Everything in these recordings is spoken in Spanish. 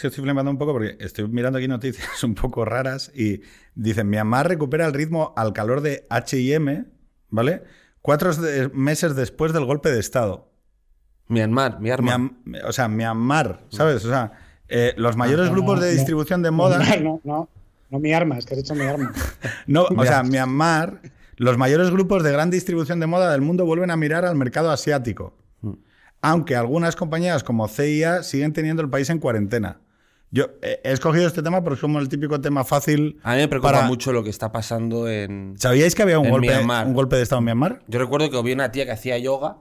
es que estoy flipando un poco porque estoy mirando aquí noticias un poco raras y dicen, Myanmar recupera el ritmo al calor de H&M, ¿vale? Cuatro de- meses después del golpe de Estado. Myanmar, mi arma. Miam- o sea, Myanmar, ¿sabes? O sea, eh, los mayores no, grupos de no. distribución de moda... No, no, no mi arma, es que has dicho mi arma. No, o sea, Myanmar, los mayores grupos de gran distribución de moda del mundo vuelven a mirar al mercado asiático. Aunque algunas compañías como CIA siguen teniendo el país en cuarentena. Yo he escogido este tema porque es como el típico tema fácil. A mí me preocupa para- mucho lo que está pasando en... ¿Sabíais que había un golpe, Myanmar. un golpe de Estado en Myanmar? Yo recuerdo que había una tía que hacía yoga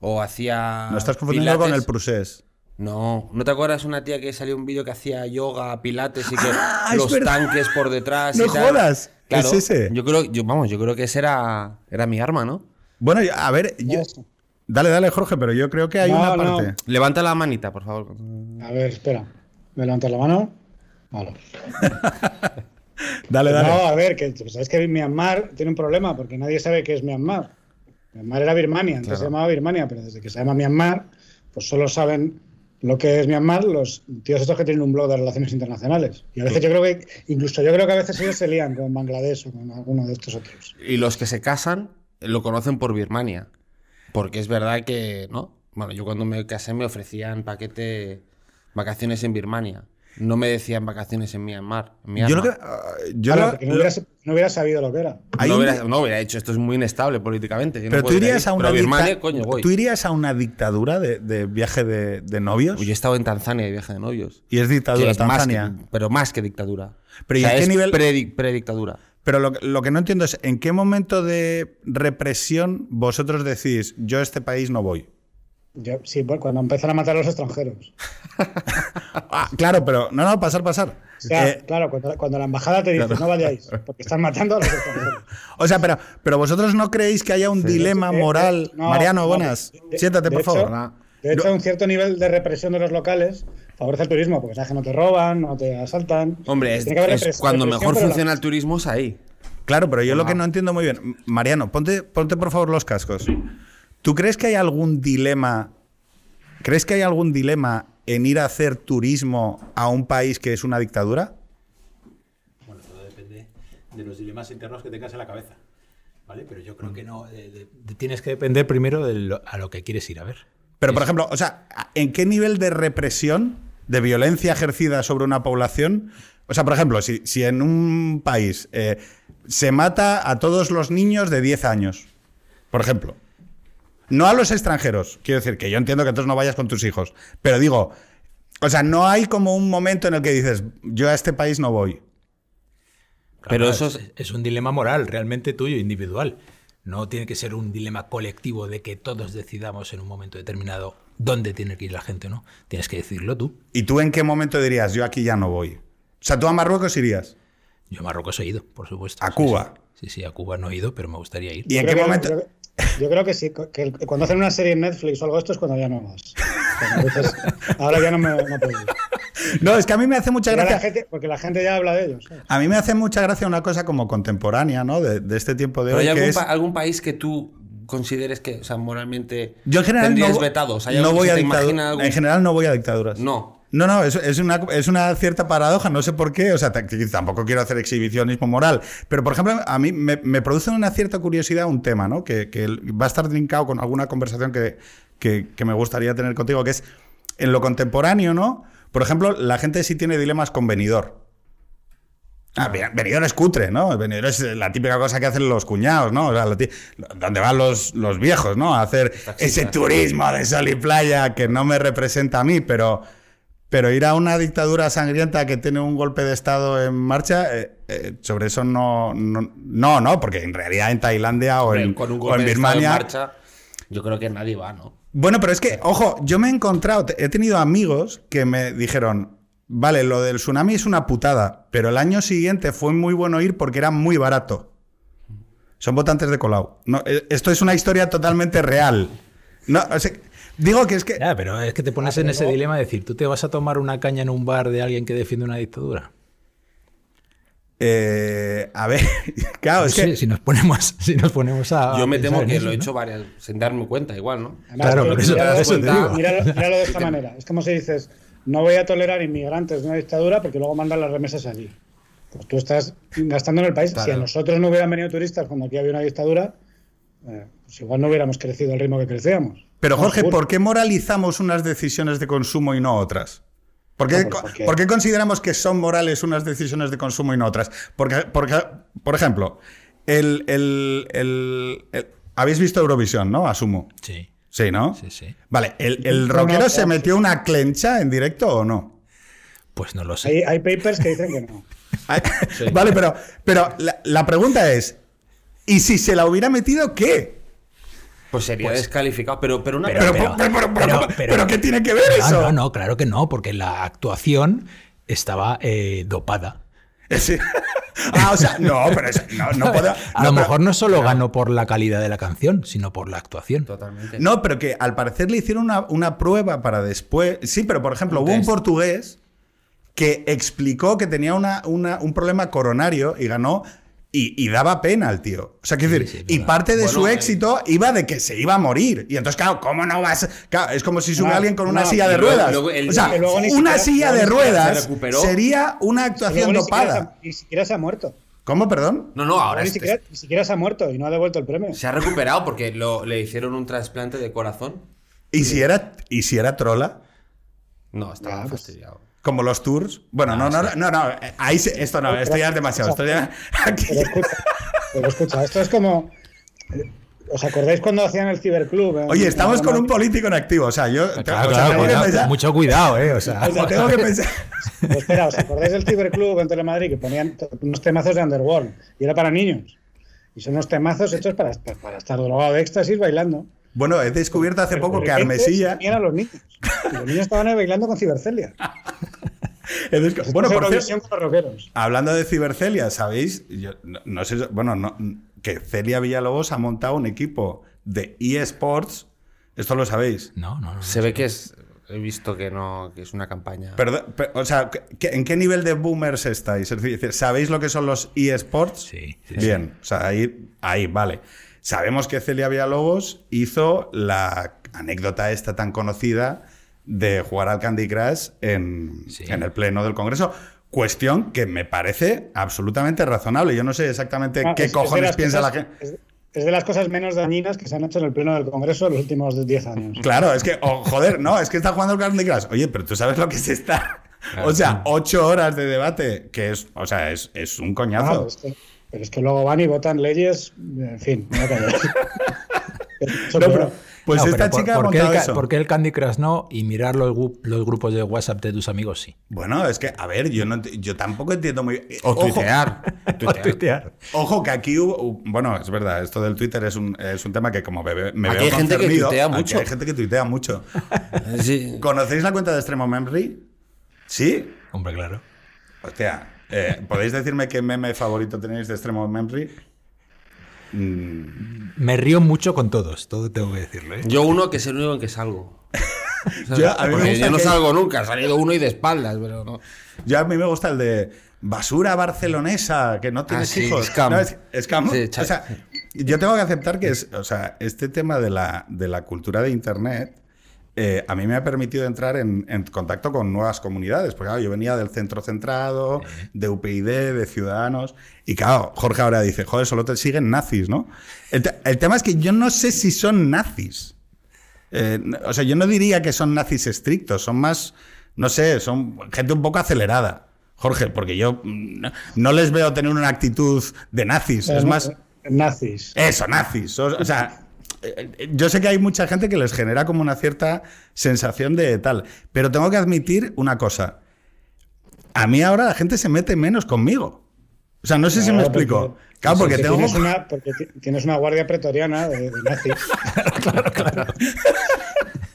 o hacía... No estás confundiendo pilates. con el Prusés. No, ¿no te acuerdas una tía que salió un vídeo que hacía yoga, pilates y que Ah, los verdad. tanques por detrás No y tal? jodas, Claro, ¿es ese? Yo creo, yo, vamos, yo creo que ese era, era mi arma, ¿no? Bueno, a ver, yo- dale, dale, Jorge, pero yo creo que hay No, una no. parte. Levanta la manita, por favor. A ver, espera. ¿Me levantas la mano? Vale. Dale, dale. No, a ver, que pues, sabes que Myanmar tiene un problema porque nadie sabe qué es Myanmar. Myanmar era Birmania, antes Claro. se llamaba Birmania, pero desde que se llama Myanmar, pues solo saben lo que es Myanmar los tíos estos que tienen un blog de relaciones internacionales. Y a veces yo creo que, incluso yo creo que a veces ellos se lían con Bangladesh o con alguno de estos otros. Y los que se casan lo conocen por Birmania. Porque es verdad que, ¿no? Bueno, yo cuando me casé me ofrecían paquete vacaciones en Birmania. No me decían vacaciones en Myanmar. en Yo lo que. Myanmar. ah, yo Claro, lo- porque no lo- hubiera, no hubiera sabido lo que era. no, hubiera, no hubiera hecho esto, es muy inestable políticamente. yo no Pero tú irías ir. a Pero Birmania, dicta- coño, voy. ¿Tú irías a una dictadura de, de viaje de, de novios? Yo he estado en Tanzania de viaje de novios. y es dictadura, más Tanzania. que- pero más que dictadura. Pero ¿y O sea, en qué es nivel- predi- predictadura. Pero lo, que- lo que no entiendo es, ¿en qué momento de represión vosotros decís, yo a este país no voy? Yo- sí, bueno, cuando empiezan a matar a los extranjeros. Ah, claro, pero no, no, pasar, pasar. O sea, Eh, claro, cuando, cuando la embajada te dice, no vayáis, porque están matando a los extranjeros. o sea, pero, pero vosotros no creéis que haya un dilema De hecho, eh, moral. eh, no, Mariano, no, buenas. de- Siéntate, de por hecho- favor. Ah. De hecho, un cierto nivel de represión de los locales favorece el turismo, porque sabes que no te roban, no te asaltan. Hombre, es, es cuando mejor pero la- funciona el turismo es ahí. Claro, pero yo lo que no entiendo muy bien. Mariano, ponte, ponte por favor los cascos. ¿Tú crees que hay algún dilema? ¿Crees que hay algún dilema en ir a hacer turismo a un país que es una dictadura? Bueno, todo depende de los dilemas internos que tengas en la cabeza. ¿Vale? Pero yo creo que no. de- de- de- tienes que depender primero de lo- a lo que quieres ir a ver. Pero, por ejemplo, o sea, ¿en qué nivel de represión, de violencia ejercida sobre una población? O sea, por ejemplo, si, si en un país eh, se mata a todos los niños de 10 años, por ejemplo, no a los extranjeros, quiero decir que yo entiendo que entonces no vayas con tus hijos, pero digo, o sea, no hay como un momento en el que dices, yo a este país no voy. Pero eso es, un dilema moral, realmente tuyo, individual. No tiene que ser un dilema colectivo de que todos decidamos en un momento determinado dónde tiene que ir la gente, ¿no? Tienes que decidirlo tú. ¿Y tú en qué momento dirías, yo aquí ya no voy? O sea, tú a Marruecos irías. Yo a Marruecos he ido, por supuesto. ¿A Sí, Cuba? Sí, sí, sí, a Cuba no he ido, pero me gustaría ir. ¿Y en qué que- momento? Yo, creo que sí, que el- cuando hacen una serie en Netflix o algo de esto es cuando ya no dices, ahora ya no me no puedo ir. No, es que a mí me hace mucha la gracia. gente, porque la gente ya habla de ellos. ¿sabes? A mí me hace mucha gracia una cosa como contemporánea, ¿no? De, de este tiempo de Pero hoy, hay que algún, es... pa- algún país que tú consideres que, o sea, moralmente Yo en general no, vetados. ¿Hay no algo que voy a dictaduras. algún- En general no voy a dictaduras. No. No, no, es, es una, es una cierta paradoja, no sé por qué, o sea, tampoco quiero hacer exhibicionismo moral, pero por ejemplo, a mí me, me produce una cierta curiosidad un tema, ¿no? Que, que va a estar linkado con alguna conversación que, que- que me gustaría tener contigo, que es en lo contemporáneo, ¿no? Por ejemplo, la gente sí tiene dilemas con venidor. Ah, ve- venidor es cutre, ¿no? Venidor es la típica cosa que hacen los cuñados, ¿no? O sea, donde van los, los viejos, ¿no? A hacer ese turismo de sol y playa que no me representa a mí, pero, pero ir a una dictadura sangrienta que tiene un golpe de Estado en marcha, eh, eh, sobre eso no, no, no, no, porque en realidad en Tailandia o en, con un o golpe en de estado en Birmania... marcha, yo creo que nadie va, ¿no? Bueno, pero es que, ojo, yo me he encontrado, he tenido amigos que me dijeron, vale, lo del tsunami es una putada, pero el año siguiente fue muy bueno ir porque era muy barato. Son votantes de Colau. No, eh, esto es una historia totalmente real. No, o sea, digo que es que... Ya, pero es que te pones Ah, en pero ese no. dilema de decir, ¿tú te vas a tomar una caña en un bar de alguien que defiende una dictadura? eh, a ver, claro, es sé, que... si nos ponemos, si nos ponemos a. Yo me temo que eso, lo he ¿no? hecho varias, sin darme cuenta, igual, ¿no? Además, Claro, por eso- míralo- por eso te digo. Míralo, míralo de esta manera. Es como si dices, no voy a tolerar inmigrantes de una dictadura porque luego mandan las remesas allí. Pues tú estás gastando en el país. Si a nosotros no hubieran venido turistas cuando aquí había una dictadura, eh, pues igual no hubiéramos crecido al ritmo que crecíamos. Pero Jorge. ¿por qué moralizamos unas decisiones de consumo y no otras? ¿Por qué, No, pues porque- por qué consideramos que son morales unas decisiones de consumo y no otras? Porque, porque por ejemplo, el, el- el- el- habéis visto Eurovisión, ¿no? Asumo. Sí, Sí, ¿no? sí, sí. Vale, ¿el, el No, rockero no, se no, metió una clencha en directo o no? Pues no lo sé. Hay, hay papers que dicen que no. Vale, pero, pero la, la pregunta es, ¿y si se la hubiera metido qué? Pues sería descalificado. Pero, pero una Pero, Pero- pero, pero, pero, pero- pero- pero- pero ¿qué tiene que ver eso? no, no, claro que no, porque la actuación estaba eh, dopada. Sí. Ah, o sea, no, pero eso- no, no puedo. a no, lo pero- mejor no solo ganó por la calidad de la canción, sino por la actuación. Totalmente. No, pero que al parecer le hicieron una, una prueba para después. Sí, pero por ejemplo, Un hubo un portugués que explicó que tenía una, una- un problema coronario y ganó. Y, y daba pena al tío. O sea, quiero Sí, decir, sí, y parte de su Bueno, eh. éxito iba de que se iba a morir. Y entonces, claro, ¿cómo no vas? Claro, es como si sube No, alguien con una no, silla de luego- ruedas. luego el- o sea, luego una siquiera- silla de siquiera se ruedas sería una Luego actuación ni siquiera, dopada. se, ni siquiera se ha muerto. ¿Cómo, perdón? No, no, ahora ni, este- siquiera, ni siquiera se ha muerto y no ha devuelto el premio. se ha recuperado porque lo- le hicieron un trasplante de corazón. ¿Y si era, y si era trola? No, estaba Ah, pues- fastidiado. Como los tours. Bueno, no, no, no, no, no, eh, Ahí se- esto no, esto ya es demasiado. Esto ya, aquí Pero escucha, pero escucha, esto es como. eh, ¿Os acordáis cuando hacían el ciberclub? en- Oye, estamos con un político en activo. O sea, yo. Claro, o sea, claro, tengo que cuidado, pensar- mucho cuidado, ¿eh? O sea, o sea, tengo que pensar. Pues espera, ¿os acordáis del ciberclub en Telemadrid que ponían unos temazos de Underworld? Y era para niños. Y son unos temazos hechos para, para estar drogado de éxtasis bailando. Bueno, he descubierto hace poco que Armesilla. a los niños. Los niños estaban bailando con cibercelia. Bueno, por cierto, hablando de cibercelia, ¿sabéis? Yo, no, no sé, bueno, no, que Celia Villalobos ha montado un equipo de eSports. Esto lo sabéis. no, no, no. Se ve que es. He visto que no, que es una campaña. Perdón, pe- o sea, ¿qué- ¿en qué nivel de boomers estáis? Es decir, ¿sabéis lo que son los eSports? Sí, sí, Bien, o sea, ahí, ahí, vale. Sabemos que Celia Villalobos hizo la anécdota esta tan conocida de jugar al Candy Crush en, Sí. en el pleno del Congreso. Cuestión que me parece absolutamente razonable. Yo no sé exactamente qué es- cojones piensa la gente. Es, es de las cosas menos dañinas que se han hecho en el Pleno del Congreso en los últimos 10 años. Claro, es que, oh, joder, no, es que está jugando al Candy Crush. Oye, pero tú sabes lo que es estar. O sea, ocho horas de debate, que es, o sea, es, es un coñazo. es que- pero es que luego van y votan leyes, en fin, No, peor. pero, pues No, esta pero por- chica ha ¿por, qué el, montado ca- eso. por qué el Candy Crush no? Y mirar los, grupos de WhatsApp de tus amigos sí. Bueno, es que, a ver, yo, no, yo tampoco entiendo muy bien. O Ojo, tuitear. O tuitear. Ojo que aquí hubo, hu- bueno, es verdad, esto del Twitter es un, es un tema que como me, me Aquí veo hay gente que tuitea aquí mucho. Hay gente que tuitea mucho. Sí. ¿Conocéis la cuenta de Extremo Memory? ¿Sí? Hombre, claro. Hostia, eh, ¿podéis decirme qué meme favorito tenéis de Extremo Memory? Mm, Me río mucho con todos, todo tengo que decirlo. ¿eh? Yo uno que es el único en que salgo. Yo- a mí me Porque gusta yo no que- salgo nunca, ha salido uno y de espaldas, pero no. Yo a mí me gusta el de basura barcelonesa, que no tienes sí, hijos. scam. No, es, scam. Sí, o sea, yo tengo que aceptar que es, o sea, este tema de la, de la cultura de Internet eh, a mí me ha permitido entrar en, en contacto con nuevas comunidades. Porque claro, yo venía del centro centrado, de UPyD, de Ciudadanos. Y claro, Jorge ahora dice, joder, solo te siguen nazis, ¿no? El, te- el tema es que yo no sé si son nazis. Eh, o sea, yo no diría que son nazis estrictos, son más, no sé, son gente un poco acelerada. Jorge, porque yo mm, no, les veo tener una actitud de nazis, es Eh, más... Nazis. Eso, nazis. O, o sea, eh, eh, yo sé que hay mucha gente que les genera como una cierta sensación de tal, pero tengo que admitir una cosa. A mí ahora la gente se mete menos conmigo. O sea, no sé si me Claro, explico. Claro, porque tengo... Tienes una, porque ti- tienes una guardia pretoriana de, de nazis.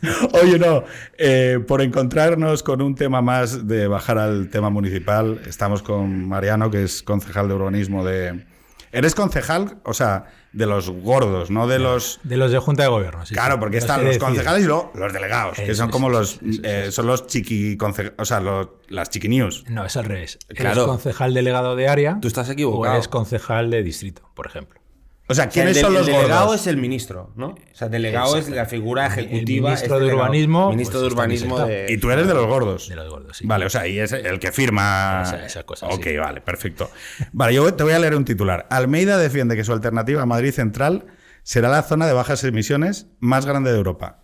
Oye, no, eh, por encontrarnos con un tema más de bajar al tema municipal, estamos con Mariano, que es concejal de urbanismo de... Eres concejal, o sea, de los gordos, no de los... De los de Junta de Gobierno. sí, Claro, porque Los están los concejales y luego los delegados, que son como eso los... eh, eso son los chiqui... O sea, los- las chiquinews. No, es al revés. ¿Eres Claro. concejal delegado de área? Tú estás O equivocado. eres concejal de distrito, por ejemplo. O sea, O sea, ¿quiénes el, son los el delegado gordos? es el ministro, ¿no? O sea, el delegado es la figura El ejecutiva. ministro es de delegado. urbanismo, Ministro pues, de está urbanismo de. Y tú eres de los gordos. De los gordos, sí. Vale, o sea, y es el que firma. Esa- esa cosa, ok, sí. vale, perfecto. Vale, yo te voy a leer un titular. Almeida defiende que su alternativa a Madrid Central será la zona de bajas emisiones más grande de Europa.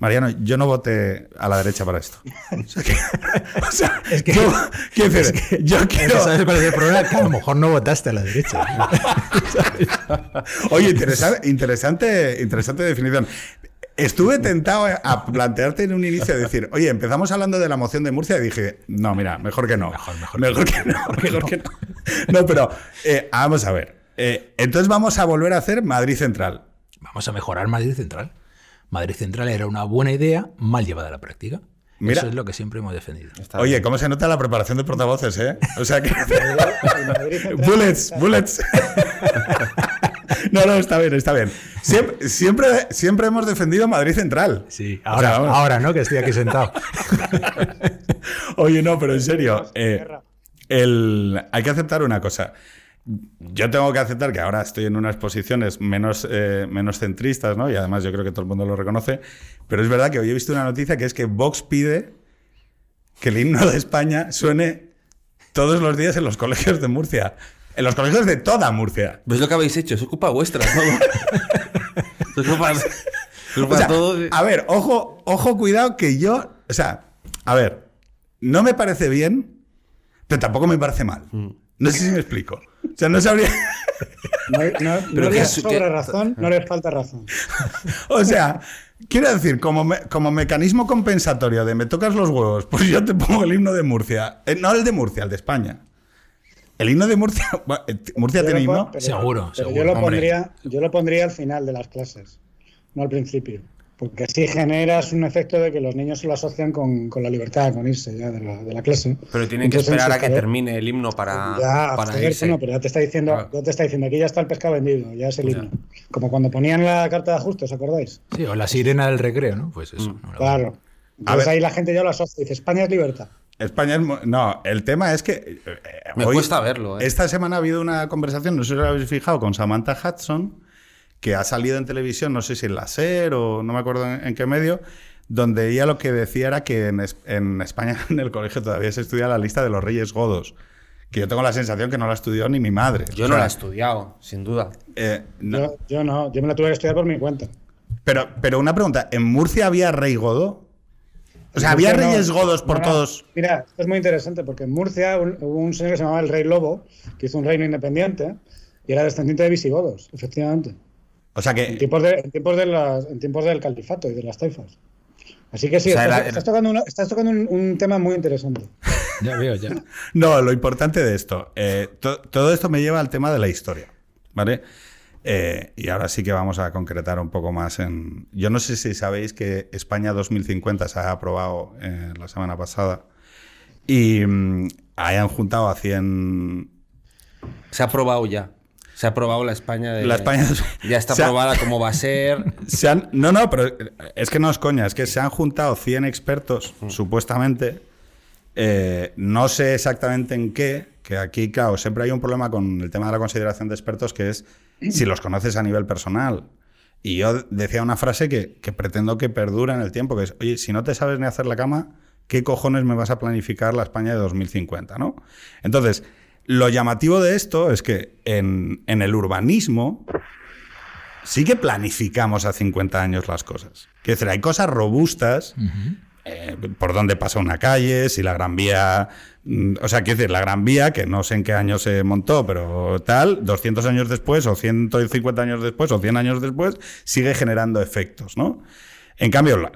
Mariano, yo no voté a la derecha para esto. O sea, que, o sea, que- yo, yo Es que quiero. ¿Sabes cuál es el problema? Que a lo mejor no votaste a la derecha. Oye, interesante, interesante, interesante definición. Estuve tentado a plantearte en un inicio decir, oye, empezamos hablando de la moción de Murcia y dije, no, mira, mejor que no. Mejor, mejor mejor que, no. Mejor que no. No, pero eh, vamos a ver. Eh, entonces vamos a volver a hacer Madrid Central. Vamos a mejorar Madrid Central. Madrid Central era una buena idea, mal llevada a la práctica. Mira. Eso es lo que siempre hemos defendido. Oye. ¿cómo se nota la preparación de portavoces, eh? O sea que. Bullets, bullets. No, no, está bien, está bien. Siempre, siempre, siempre hemos defendido Madrid Central. Sí, O ahora, sea, ahora no, que estoy aquí sentado. Oye, no, pero en serio. eh, el- hay que aceptar una cosa. Yo tengo que aceptar que ahora estoy en unas posiciones menos, eh, menos centristas, ¿no? Y además yo creo que todo el mundo lo reconoce. Pero es verdad que hoy he visto una noticia que es que Vox pide que el himno de España suene todos los días en los colegios de Murcia. En los colegios de toda Murcia. Pues lo que habéis hecho, es culpa vuestra, ¿no? es culpa, es culpa O sea, todo de- a ver, ojo, ojo, cuidado que yo, o sea, a ver, no me parece bien, pero tampoco me parece mal. No sé si me explico. O sea, no sabría. No, no, no que les su- sobra que- razón, no les falta razón. O sea, quiero decir, como, me- como mecanismo compensatorio de me tocas los huevos, pues yo te pongo el himno de Murcia. Eh, no el de Murcia, el de España. El himno de Murcia. eh, ¿Murcia Yo tiene himno? pero- Seguro, pero seguro, Yo lo, hombre. pondría, yo lo pondría al final de las clases, no al principio. Porque así generas un efecto de que los niños se lo asocian con, con la libertad, con irse ya de la, de la clase. Pero tienen que esperar a que termine el himno para, Ya, para irse. bueno, pero ya te está diciendo, Claro. ya te está diciendo, aquí ya está el pescado vendido, ya es el Ya. himno. Como cuando ponían la carta de ajuste, ¿os acordáis? Sí, o la sirena del recreo, ¿no? Pues eso. no la- Claro. Entonces ahí la gente ya lo asocia, dice, España es libertad. España es. No, el tema es que. eh, Me cuesta verlo, ¿eh? Esta semana ha habido una conversación, no sé si lo habéis fijado, con Samantha Hudson, que ha salido en televisión, no sé si en la SER o no me acuerdo en, en qué medio, donde ella lo que decía era que en, es- en España, en el colegio, todavía se estudia la lista de los reyes godos. Que yo tengo la sensación que no la estudió ni mi madre. Yo O no la he estudiado, sin duda. eh, no. Yo, yo no, yo me la tuve que estudiar por mi cuenta. pero, pero una pregunta: ¿en Murcia había rey godo? O sea, ¿había no- reyes godos por no, no. todos? Mira, esto es muy interesante porque en Murcia un- hubo un señor que se llamaba el Rey Lobo, que hizo un reino independiente y era descendiente de visigodos, efectivamente. O sea En tiempos, de, en tiempos, de las, en tiempos del califato y de las taifas. Así que sí, O sea, estás, era- estás tocando, una- estás tocando un, un tema muy interesante. Ya veo, ya. No, lo importante de esto, eh, to- todo esto me lleva al tema de la historia, ¿vale? Eh, y ahora sí que vamos a concretar un poco más en... Yo no sé si sabéis que España 2050 se ha aprobado eh, la semana pasada y mm, hayan juntado a 100... Se ha aprobado ya. Se ha aprobado la España de. La España- Ya está aprobada cómo va a ser. Se han- no, no, pero es que no es coña, es que se han juntado 100 expertos, supuestamente. Eh, no sé exactamente en qué, que aquí, claro, siempre hay un problema con el tema de la consideración de expertos, que es si los conoces a nivel personal. Y yo decía una frase que, que pretendo que perdure en el tiempo, que es, oye, si no te sabes ni hacer la cama, ¿qué cojones me vas a planificar la España de 2050? ¿no? Entonces, lo llamativo de esto es que en, en el urbanismo sí que planificamos a 50 años las cosas. Quiero decir, hay cosas robustas eh, por dónde pasa una calle, si la Gran Vía... mm, O sea, quiero decir, la Gran Vía, que no sé en qué año se montó, pero tal, 200 años después, o 150 años después, o 100 años después, sigue generando efectos, ¿no? En cambio, la,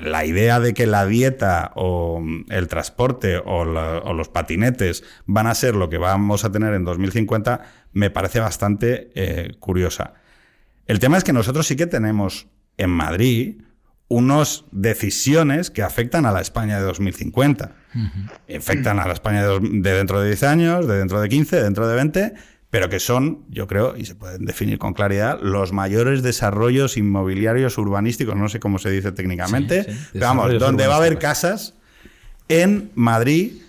la idea de que la dieta o el transporte o, la- o los patinetes van a ser lo que vamos a tener en 2050 me parece bastante eh, curiosa. El tema es que nosotros sí que tenemos en Madrid unas decisiones que afectan a la España de 2050. Afectan a la España de dentro de 10 años, de dentro de 15, de dentro de 20, pero que son, yo creo, y se pueden definir con claridad, los mayores desarrollos inmobiliarios urbanísticos, no sé cómo se dice técnicamente, Sí, sí, pero vamos, donde va a haber casas en Madrid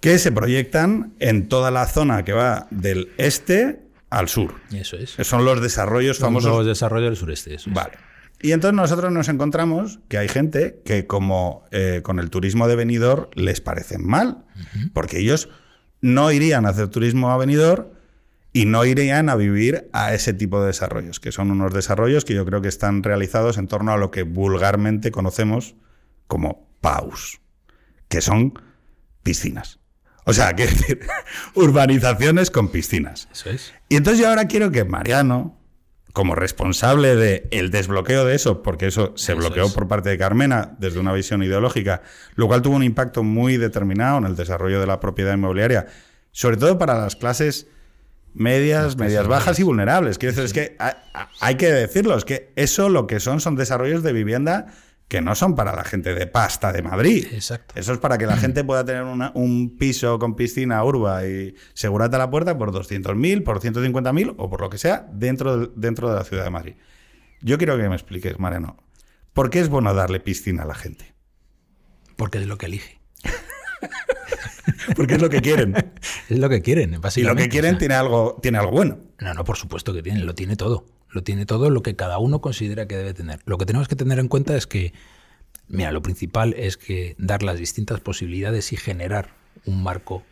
que se proyectan en toda la zona que va del este al sur. Eso es. Son los desarrollos famosos. Los desarrollos del sureste, eso es. Vale. Y entonces nosotros nos encontramos que hay gente que como eh, con el turismo de venidor les parecen mal, porque ellos no irían a hacer turismo a venidor y no irían a vivir a ese tipo de desarrollos, que son unos desarrollos que yo creo que están realizados en torno a lo que vulgarmente conocemos como PAUS, que son piscinas. O sea, quiero decir, urbanizaciones con piscinas. Eso es. Y entonces yo ahora quiero que Mariano, como responsable del el desbloqueo de eso, porque eso se Eso bloqueó es. por parte de Carmena desde una visión ideológica, lo cual tuvo un impacto muy determinado en el desarrollo de la propiedad inmobiliaria, sobre todo para las clases medias, medias bajas y vulnerables. Quiero decir, es que hay, hay que decirlo, es que eso lo que son son desarrollos de vivienda que no son para la gente de pasta de Madrid. Exacto. Eso es para que la gente pueda tener una- un piso con piscina urba y segurata a la puerta por 200.000, por 150.000 o por lo que sea dentro de, dentro de la ciudad de Madrid. Yo quiero que me expliques, Mariano, ¿por qué es bueno darle piscina a la gente? Porque es lo que elige. Porque es lo que quieren. Es lo que quieren, Y básicamente. lo que quieren O sea, tiene algo, tiene algo bueno. No, no, por supuesto que tiene, lo tiene todo. Lo tiene todo lo que cada uno considera que debe tener. Lo que tenemos que tener en cuenta es que, mira, lo principal es que dar las distintas posibilidades y generar un marco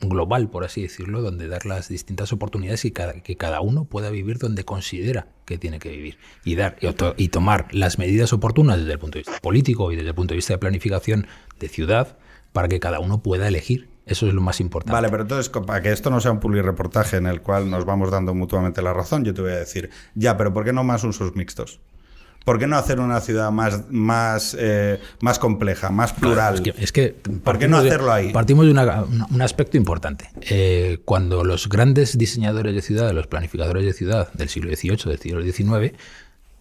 global, por así decirlo, donde dar las distintas oportunidades y cada- que cada uno pueda vivir donde considera que tiene que vivir. Y dar y, to- y tomar las medidas oportunas desde el punto de vista político y desde el punto de vista de planificación de ciudad para que cada uno pueda elegir. Eso es lo más importante. Vale, pero entonces, para que esto no sea un reportaje en el cual nos vamos dando mutuamente la razón, yo te voy a decir, ya, pero ¿por qué no más usos mixtos? ¿Por qué no hacer una ciudad más, más, eh, más compleja, más plural? Es que, es que ¿Por qué no hacerlo ahí? Partimos de una- un aspecto importante. Eh, cuando los grandes diseñadores de ciudad, los planificadores de ciudad del siglo XVIII, del siglo XIX,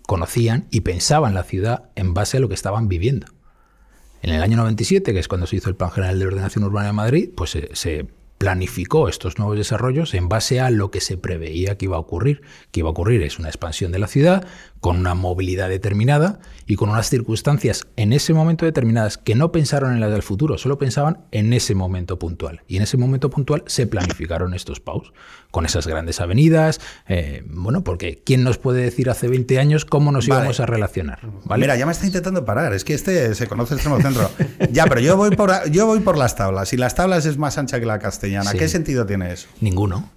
conocían y pensaban la ciudad en base a lo que estaban viviendo. En el año 97, que es cuando se hizo el Plan General de Ordenación Urbana de Madrid, pues se, se planificó estos nuevos desarrollos en base a lo que se preveía que iba a ocurrir. Que iba a ocurrir es una expansión de la ciudad con una movilidad determinada y con unas circunstancias en ese momento determinadas que no pensaron en las del futuro, solo pensaban en ese momento puntual. Y en ese momento puntual se planificaron estos PAUs con esas grandes avenidas. eh, bueno, porque ¿quién nos puede decir hace 20 años cómo nos Vale. íbamos a relacionar? ¿vale? Mira, ya me está intentando parar. Es que este se conoce extremo centro. ya, pero yo voy por yo voy por las tablas. Si las tablas es más ancha que la castellana, Sí. ¿qué sentido tiene eso? Ninguno.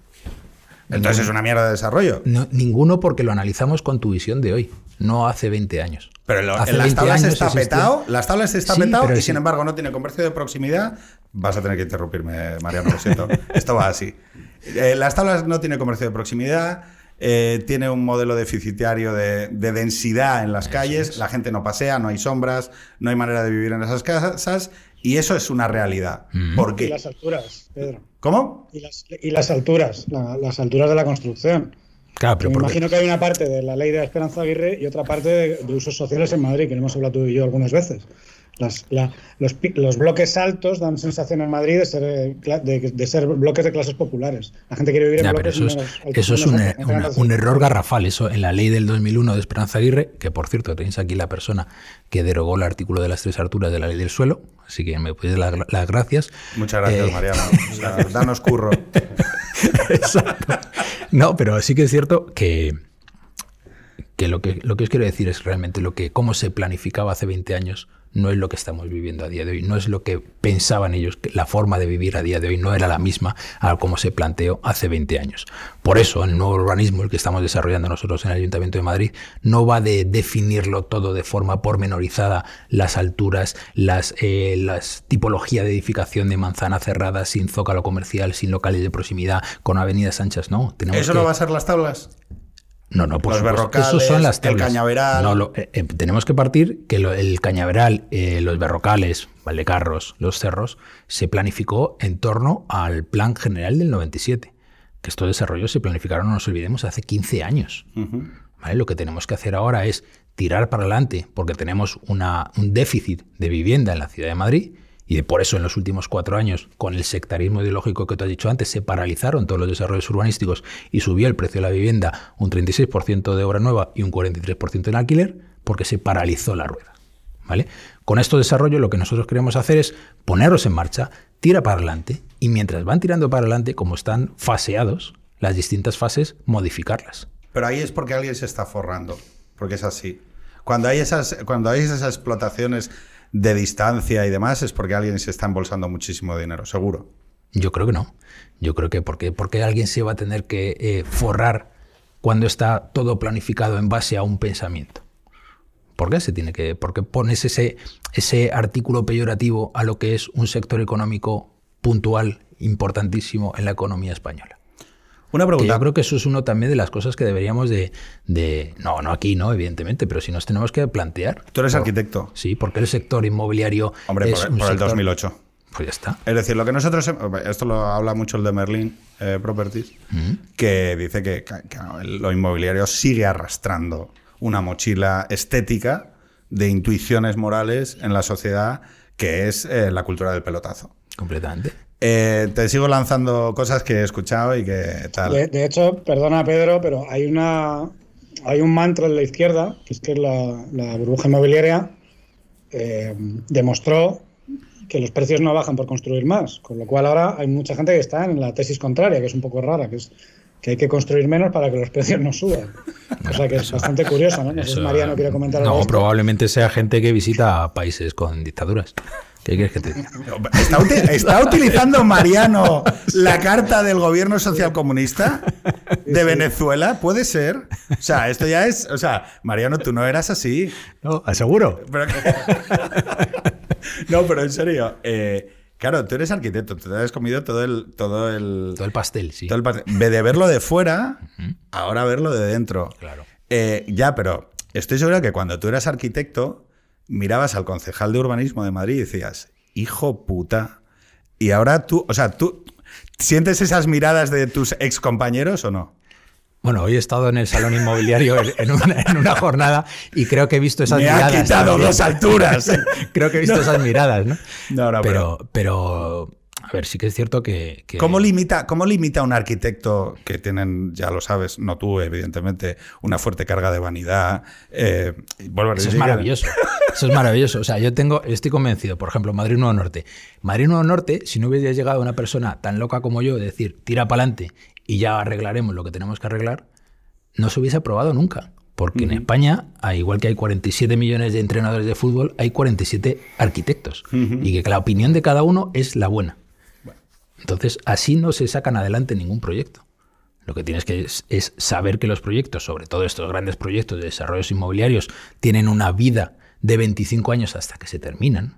Entonces es una mierda de desarrollo. No, ninguno porque lo analizamos con tu visión de hoy, no hace 20 años. Pero lo- Hace en las 20 tablas años está existía- petado, las tablas está Sí, petado y sí. sin embargo no tiene comercio de proximidad. Vas a tener que interrumpirme, Mariano, lo siento. Esto va así. Eh, las tablas no tiene comercio de proximidad, eh, tiene un modelo deficitario de, de densidad en las calles, la gente no pasea, no hay sombras, no hay manera de vivir en esas casas y eso es una realidad. ¿Por Y qué? las alturas, Pedro. ¿Cómo? Y las, y las alturas, la- las alturas de la construcción. Claro, pero me imagino que hay una parte de la ley de Esperanza Aguirre y otra parte de, de usos sociales en Madrid, que lo hemos hablado tú y yo algunas veces. Las- la- los, los bloques altos dan sensación en Madrid de ser, eh, de, de ser bloques de clases populares. La gente quiere vivir en Ya, bloques eso es, menos eso es menos un, una- un error garrafal. Eso en la ley del 2001 de Esperanza Aguirre, que por cierto tenéis aquí la persona que derogó el artículo de las tres alturas de la ley del suelo, así que me podéis dar la- las gracias. Muchas gracias, Eh, Mariano. O sea, danos curro. Exacto. No, pero sí que es cierto que, que, lo que lo que os quiero decir es realmente lo que cómo se planificaba hace 20 años no es lo que estamos viviendo a día de hoy, no es lo que pensaban ellos, que la forma de vivir a día de hoy no era la misma a como se planteó hace 20 años. Por eso, el nuevo urbanismo, el que estamos desarrollando nosotros en el Ayuntamiento de Madrid, no va de definirlo todo de forma pormenorizada, las alturas, las, eh, las tipología de edificación de manzana cerrada, sin zócalo comercial, sin locales de proximidad, con avenidas anchas, no. Tenemos ¿Eso que- no va a ser las tablas? No, no, por Los supuesto. Esos son las el cañaveral. No, lo- eh, eh, tenemos que partir que lo- el cañaveral, eh, los berrocales, Valdecarros, los cerros, se planificó en torno al Plan General del 97. Que estos desarrollos se planificaron, no nos olvidemos, hace 15 años. ¿vale? Lo que tenemos que hacer ahora es tirar para adelante, porque tenemos una- un déficit de vivienda en la ciudad de Madrid, y de- por eso en los últimos cuatro años, con el sectarismo ideológico que te has dicho antes, se paralizaron todos los desarrollos urbanísticos y subió el precio de la vivienda un 36% de obra nueva y un 43% en alquiler, porque se paralizó la rueda. ¿Vale? Con estos desarrollos lo que nosotros queremos hacer es ponerlos en marcha, tira para adelante, y mientras van tirando para adelante, como están faseados, las distintas fases, modificarlas. Pero ahí es porque alguien se está forrando, porque es así. Cuando hay esas, cuando hay esas explotaciones de distancia y demás, es porque alguien se está embolsando muchísimo dinero, seguro. Yo creo que no. Yo creo que porque, porque alguien se va a tener que eh, forrar cuando está todo planificado en base a un pensamiento. ¿Por qué se tiene que.? ¿Por qué pones ese, ese artículo peyorativo a lo que es un sector económico puntual, importantísimo en la economía española? Una Que pregunta. yo creo que eso es uno también de las cosas que deberíamos de, de- No, no aquí, no, evidentemente, pero sí nos tenemos que plantear. Tú eres Por- arquitecto. Sí, porque el sector inmobiliario Hombre, es por, un por el sector- 2008. Pues ya está. Es decir, lo que nosotros, esto lo habla mucho el de Merlin eh, Properties, que dice que lo inmobiliario sigue arrastrando una mochila estética de intuiciones morales en la sociedad que es eh, la cultura del pelotazo. Completamente. Eh, te sigo lanzando cosas que he escuchado y que tal. De, de hecho, perdona Pedro, pero hay una hay un mantra en la izquierda, que es que la, la burbuja inmobiliaria eh, demostró que los precios no bajan por construir más, con lo cual ahora hay mucha gente que está en la tesis contraria, que es un poco rara, que es que hay que construir menos para que los precios no suban. O sea que es bastante curioso, ¿no? No sé si Mariano quiere comentar algo. No, probablemente sea gente que visita países con dictaduras. ¿Qué quieres que te diga? ¿Está, uti- está utilizando Mariano la carta del gobierno socialcomunista de Venezuela? ¿Puede ser? O sea, esto ya es. O sea, Mariano, tú no eras así. No, aseguro. Pero- no, pero en serio. eh, claro, tú eres arquitecto, tú te has comido todo el. Todo el, Todo el pastel, sí. todo el pas- ve de verlo de fuera, ahora verlo de dentro. Claro. Eh, ya, pero estoy seguro que cuando tú eras arquitecto, mirabas al concejal de urbanismo de Madrid y decías, hijo puta. Y ahora tú, o sea, tú. ¿Sientes esas miradas de tus ex compañeros o no? Bueno, hoy he estado en el salón inmobiliario en, una, en una jornada y creo que he visto esas Me ha miradas. quitado dos alturas. creo que he visto esas miradas, ¿no? No, no, pero, pero, a ver, sí que es cierto que. que- ¿Cómo limita, ¿Cómo limita un arquitecto que tienen, ya lo sabes, no tú, evidentemente, una fuerte carga de vanidad? eh, Eso es maravilloso. Eso es maravilloso. O sea, yo tengo, estoy convencido, por ejemplo, Madrid Nuevo Norte. Madrid Nuevo Norte, si no hubiera llegado una persona tan loca como yo, de decir, tira para adelante y ya arreglaremos lo que tenemos que arreglar, no se hubiese aprobado nunca. Porque en España, a igual que hay 47 millones de entrenadores de fútbol, hay 47 arquitectos. Y que la opinión de cada uno es la buena. Entonces, así no se sacan adelante ningún proyecto. Lo que tienes que es, es saber que los proyectos, sobre todo estos grandes proyectos de desarrollos inmobiliarios, tienen una vida de 25 años hasta que se terminan.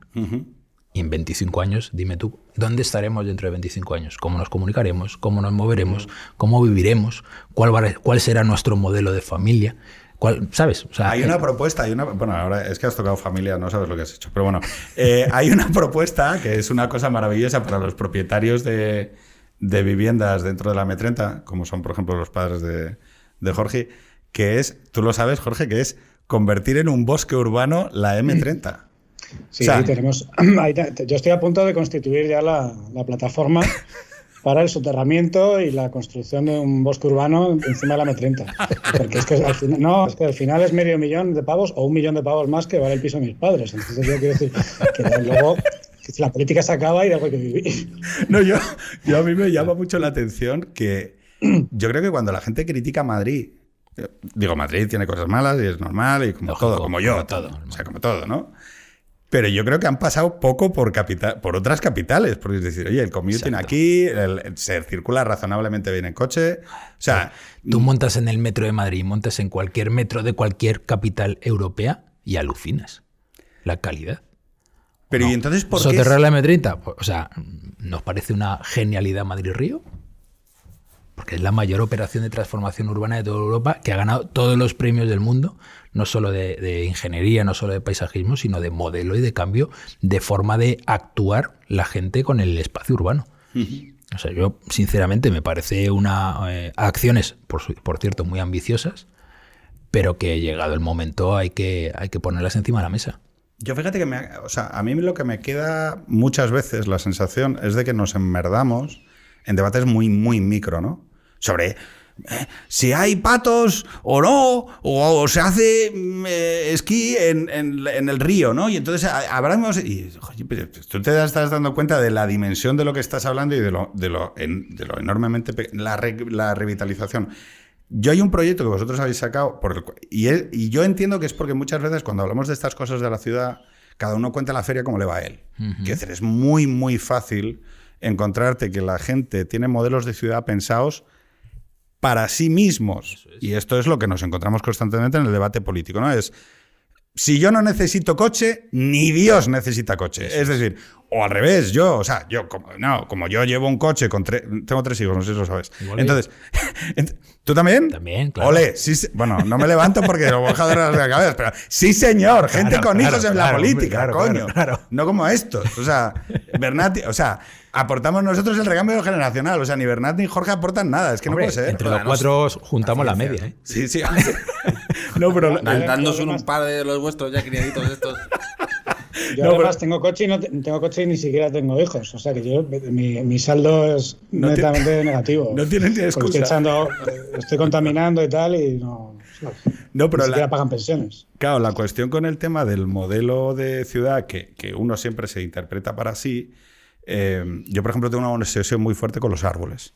Y en 25 años, dime tú, ¿dónde estaremos dentro de 25 años? ¿Cómo nos comunicaremos? ¿Cómo nos moveremos? ¿Cómo viviremos? ¿Cuál, va- cuál será nuestro modelo de familia? ¿Cuál, ¿Sabes? O sea, Hay una propuesta, hay una. Bueno, ahora es que has tocado familia, no sabes lo que has hecho. Pero bueno, eh, hay una propuesta que es una cosa maravillosa para los propietarios de, de viviendas dentro de la M30, como son, por ejemplo, los padres de, de Jorge, que es, tú lo sabes, Jorge, que es convertir en un bosque urbano la M30. Sí, O sea- ahí tenemos. ahí yo estoy a punto de constituir ya la, la plataforma para el soterramiento y la construcción de un bosque urbano encima de la M30. Porque es que al final, no, es que al final es medio millón de pavos o un millón de pavos más que vale el piso de mis padres. Entonces yo quiero decir que luego que la política se acaba y de algo hay que vivir. No, yo, yo a mí me llama mucho la atención que yo creo que cuando la gente critica a Madrid, eh, digo, Madrid tiene cosas malas y es normal y como Lógico, todo, como yo, como todo, o sea, como todo, ¿no? Pero yo creo que han pasado poco por, capital, por otras capitales, porque es decir, oye, el commuting Exacto. aquí, el- se circula razonablemente bien en coche, o sea, Tú montas en el metro de Madrid, montas en cualquier metro de cualquier capital europea y alucinas. La calidad. pero No. ¿y entonces por qué? ¿Soterrar la M30? Pues, o sea, ¿nos parece una genialidad Madrid-Río? Porque es la mayor operación de transformación urbana de toda Europa que ha ganado todos los premios del mundo, no solo de, de ingeniería, no solo de paisajismo, sino de modelo y de cambio de forma de actuar la gente con el espacio urbano. O sea, yo sinceramente me parece una eh, acciones, por, su- por cierto, muy ambiciosas, pero que llegado el momento hay que, hay que ponerlas encima de la mesa. Yo fíjate que me, o sea, a mí lo que me queda muchas veces la sensación es de que nos enmerdamos en debates muy, muy micro, ¿no? Sobre, eh, si hay patos o no, o, se hace mm, eh, esquí en, en- en el río, ¿no? Y entonces hablamos. Y pero tú te estás dando cuenta de la dimensión de lo que estás hablando y de lo, de lo, en- de lo enormemente. La, re- la revitalización. Yo hay un proyecto que vosotros habéis sacado por el y, es- y yo entiendo que es porque muchas veces cuando hablamos de estas cosas de la ciudad, cada uno cuenta la feria como le va a él. Quiero decir, es muy, muy fácil encontrarte que la gente tiene modelos de ciudad pensados para sí mismos. Y esto es lo que nos encontramos constantemente en el debate político, ¿no? Es si yo no necesito coche, ni Dios necesita coche. es decir, o al revés, yo, o sea, yo, como, no, como yo llevo un coche con tres, tengo tres hijos, no sé si lo sabes. Entonces, ent- ¿tú también? También, claro. Ole, sí, bueno, no me levanto porque lo voy a dejar de la cabeza, pero sí, señor, gente Claro, con claro, hijos en la claro, hombre, política, claro, coño. claro, claro. No como estos. O sea, Bernat, o sea, aportamos nosotros el recambio generacional. O sea, ni Bernat ni Jorge aportan nada. Es que Hombre, no puede ser. entre los cuatro juntamos la media, ¿eh? Sí, sí. no, pero. Dándose un par de los vuestros ya criaditos estos. Yo No, además pero- tengo coche y no te- tengo coche y ni siquiera tengo hijos. O sea que yo mi, mi saldo es No netamente negativo. no tienes ni excusa. Estoy, echando, estoy contaminando y tal y no. No, pero ni la- siquiera pagan pensiones. Claro, la cuestión con el tema del modelo de ciudad que, que uno siempre se interpreta para sí, eh, yo por ejemplo tengo una obsesión muy fuerte con los árboles.